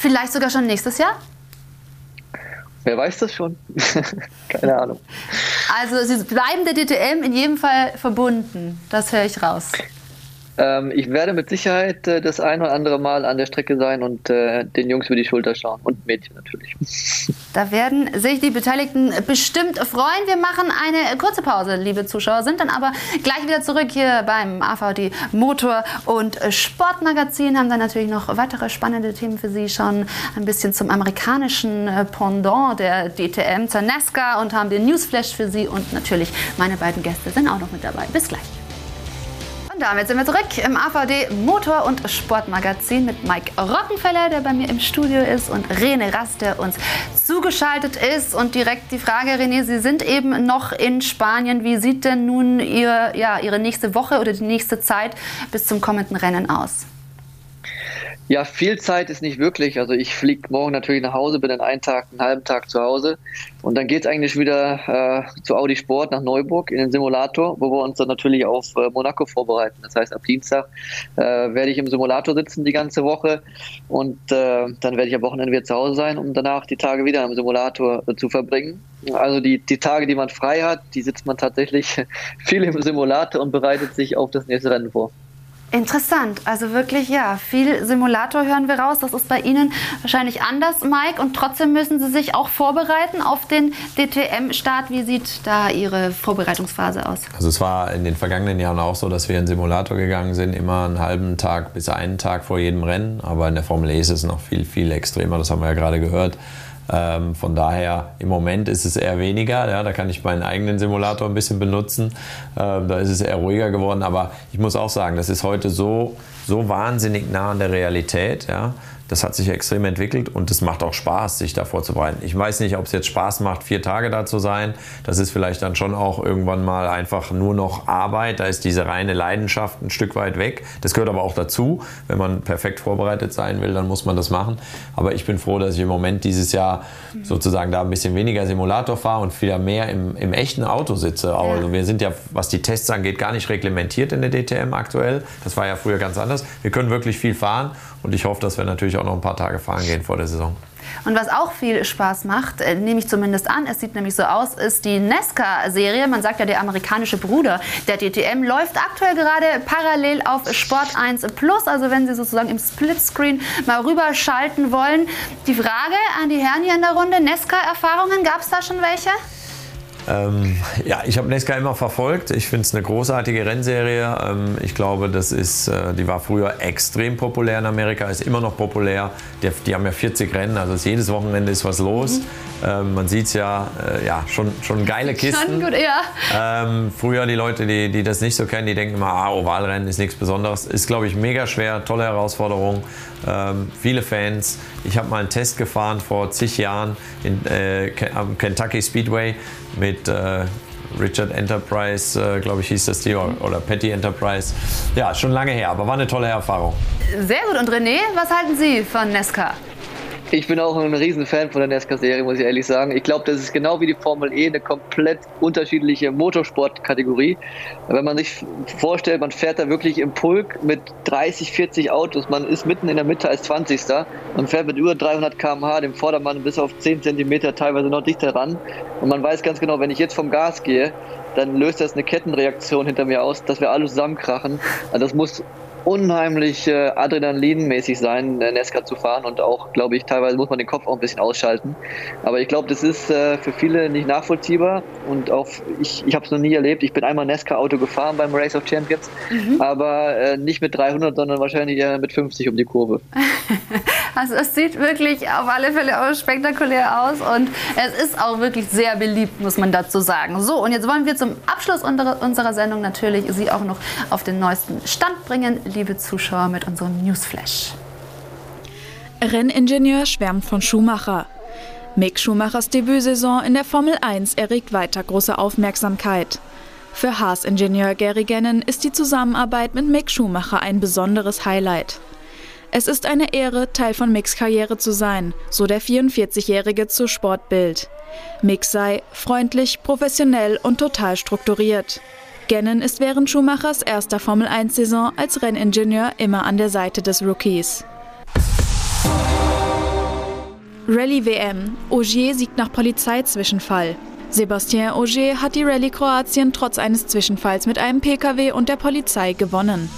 Vielleicht sogar schon nächstes Jahr? Wer weiß das schon? Keine Ahnung. Also Sie bleiben der DTM in jedem Fall verbunden. Das höre ich raus. Ähm, ich werde mit Sicherheit äh, das ein oder andere Mal an der Strecke sein und äh, den Jungs über die Schulter schauen. Und Mädchen natürlich. Da werden sich die Beteiligten bestimmt freuen. Wir machen eine kurze Pause, liebe Zuschauer, sind dann aber gleich wieder zurück hier beim AVD Motor- und Sportmagazin. Haben dann natürlich noch weitere spannende Themen für Sie. Schauen ein bisschen zum amerikanischen äh, Pendant der DTM, zur NASCAR und haben den Newsflash für Sie. Und natürlich meine beiden Gäste sind auch noch mit dabei. Bis gleich. Und damit sind wir zurück im AVD Motor- und Sportmagazin mit Mike Rockenfeller, der bei mir im Studio ist, und Rene Rast, der uns zugeschaltet ist. Und direkt die Frage, René, Sie sind eben noch in Spanien. Wie sieht denn nun Ihr, ja, Ihre nächste Woche oder die nächste Zeit bis zum kommenden Rennen aus? Ja, viel Zeit ist nicht wirklich. Also ich fliege morgen natürlich nach Hause, bin dann einen Tag, einen halben Tag zu Hause. Und dann geht es eigentlich wieder äh, zu Audi Sport nach Neuburg in den Simulator, wo wir uns dann natürlich auf äh, Monaco vorbereiten. Das heißt, ab Dienstag äh, werde ich im Simulator sitzen die ganze Woche und äh, dann werde ich am Wochenende wieder zu Hause sein, um danach die Tage wieder im Simulator äh, zu verbringen. Also die, die Tage, die man frei hat, die sitzt man tatsächlich viel im Simulator und bereitet sich auf das nächste Rennen vor. Interessant. Also wirklich, ja, viel Simulator hören wir raus. Das ist bei Ihnen wahrscheinlich anders, Mike. Und trotzdem müssen Sie sich auch vorbereiten auf den DTM-Start. Wie sieht da Ihre Vorbereitungsphase aus? Also es war in den vergangenen Jahren auch so, dass wir in Simulator gegangen sind, immer einen halben Tag bis einen Tag vor jedem Rennen. Aber in der Formel E ist es noch viel, viel extremer. Das haben wir ja gerade gehört. Ähm, von daher, im Moment ist es eher weniger. Ja, da kann ich meinen eigenen Simulator ein bisschen benutzen. Ähm, da ist es eher ruhiger geworden. Aber ich muss auch sagen, das ist heute so, so wahnsinnig nah an der Realität. Ja. Das hat sich extrem entwickelt und es macht auch Spaß, sich da vorzubereiten. Ich weiß nicht, ob es jetzt Spaß macht, vier Tage da zu sein. Das ist vielleicht dann schon auch irgendwann mal einfach nur noch Arbeit. Da ist diese reine Leidenschaft ein Stück weit weg. Das gehört aber auch dazu. Wenn man perfekt vorbereitet sein will, dann muss man das machen. Aber ich bin froh, dass ich im Moment dieses Jahr sozusagen da ein bisschen weniger Simulator fahre und wieder mehr im, im echten Auto sitze. Also wir sind ja, was die Tests angeht, gar nicht reglementiert in der DTM aktuell. Das war ja früher ganz anders. Wir können wirklich viel fahren und ich hoffe, dass wir natürlich auch noch ein paar Tage fahren gehen vor der Saison. Und was auch viel Spaß macht, äh, nehme ich zumindest an, es sieht nämlich so aus, ist die Nesca-Serie. Man sagt ja, der amerikanische Bruder der DTM läuft aktuell gerade parallel auf Sport 1 Plus. Also wenn Sie sozusagen im Splitscreen mal rüberschalten wollen. Die Frage an die Herren hier in der Runde, Nesca-Erfahrungen, gab es da schon welche? Ähm, ja, ich habe Nesca immer verfolgt. Ich finde es eine großartige Rennserie. Ähm, ich glaube, das ist, äh, die war früher extrem populär in Amerika, ist immer noch populär. Die, die haben ja 40 Rennen, also jedes Wochenende ist was los. Mhm. Ähm, man sieht es ja, äh, ja, schon, schon geile Kisten. Schon gut, ja. Ähm, früher die Leute, die, die das nicht so kennen, die denken immer, ah, Ovalrennen ist nichts Besonderes. Ist, glaube ich, mega schwer, tolle Herausforderung. Ähm, viele Fans. Ich habe mal einen Test gefahren vor zig Jahren in, äh, am Kentucky Speedway mit äh, Richard Enterprise, äh, glaube ich, hieß das die, oder Patty Enterprise. Ja, schon lange her, aber war eine tolle Erfahrung. Sehr gut. Und René, was halten Sie von Nesca? Ich bin auch ein Riesenfan von der NASCAR-Serie, muss ich ehrlich sagen. Ich glaube, das ist genau wie die Formel E eine komplett unterschiedliche Motorsportkategorie. Wenn man sich vorstellt, man fährt da wirklich im Pulk mit 30, 40 Autos, man ist mitten in der Mitte als 20. Man fährt mit über 300 km/h dem Vordermann bis auf 10 cm teilweise noch dichter ran. Und man weiß ganz genau, wenn ich jetzt vom Gas gehe, dann löst das eine Kettenreaktion hinter mir aus, dass wir alle zusammenkrachen. Also das muss unheimlich äh, adrenalinmäßig sein, äh, Nesca zu fahren und auch, glaube ich, teilweise muss man den Kopf auch ein bisschen ausschalten. Aber ich glaube, das ist äh, für viele nicht nachvollziehbar und auch ich, ich habe es noch nie erlebt. Ich bin einmal Nesca-Auto gefahren beim Race of Champions, mhm. aber äh, nicht mit 300, sondern wahrscheinlich eher mit 50 um die Kurve. also es sieht wirklich auf alle Fälle auch spektakulär aus und es ist auch wirklich sehr beliebt, muss man dazu sagen. So, und jetzt wollen wir zum Abschluss unserer Sendung natürlich Sie auch noch auf den neuesten Stand bringen liebe Zuschauer, mit unserem Newsflash. Renningenieur schwärmt von Schumacher. Mick Schumachers Debütsaison in der Formel 1 erregt weiter große Aufmerksamkeit. Für Haas-Ingenieur Gary Gannon ist die Zusammenarbeit mit Mick Schumacher ein besonderes Highlight. Es ist eine Ehre, Teil von Micks Karriere zu sein, so der 44-Jährige zu Sportbild. Mick sei freundlich, professionell und total strukturiert. Gannon ist während Schumachers erster Formel-1-Saison als Renningenieur immer an der Seite des Rookies. Rallye WM. Ogier siegt nach Polizeizwischenfall. Sebastien Ogier hat die Rallye Kroatien trotz eines Zwischenfalls mit einem Pkw und der Polizei gewonnen.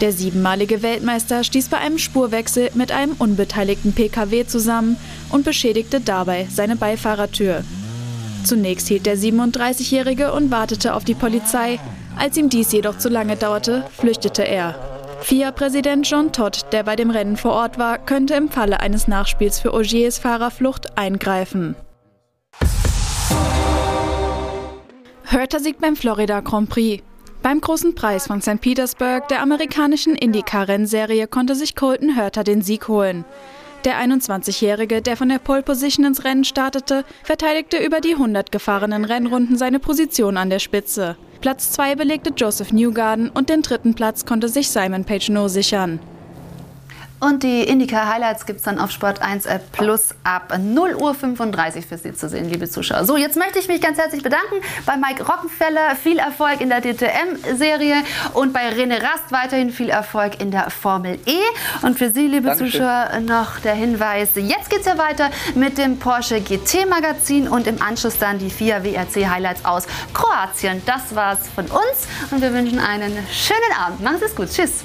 Der siebenmalige Weltmeister stieß bei einem Spurwechsel mit einem unbeteiligten Pkw zusammen und beschädigte dabei seine Beifahrertür. Zunächst hielt der 37-Jährige und wartete auf die Polizei. Als ihm dies jedoch zu lange dauerte, flüchtete er. FIA-Präsident John Todd, der bei dem Rennen vor Ort war, könnte im Falle eines Nachspiels für Ogiers Fahrerflucht eingreifen. Hörter siegt beim Florida Grand Prix. Beim großen Preis von St. Petersburg der amerikanischen IndyCar-Rennserie konnte sich Colton Hurter den Sieg holen. Der 21-Jährige, der von der Pole Position ins Rennen startete, verteidigte über die 100 gefahrenen Rennrunden seine Position an der Spitze. Platz 2 belegte Joseph Newgarden und den dritten Platz konnte sich Simon Pagenaud sichern. Und die Indica-Highlights gibt es dann auf Sport 1 Plus ab 0 Uhr 35 für Sie zu sehen, liebe Zuschauer. So, jetzt möchte ich mich ganz herzlich bedanken bei Mike Rockenfeller. Viel Erfolg in der DTM-Serie und bei René Rast weiterhin viel Erfolg in der Formel E. Und für Sie, liebe Dankeschön. Zuschauer, noch der Hinweis, jetzt geht es ja weiter mit dem Porsche GT-Magazin und im Anschluss dann die vier WRC-Highlights aus Kroatien. Das war's von uns und wir wünschen einen schönen Abend. Machen Sie es gut. Tschüss.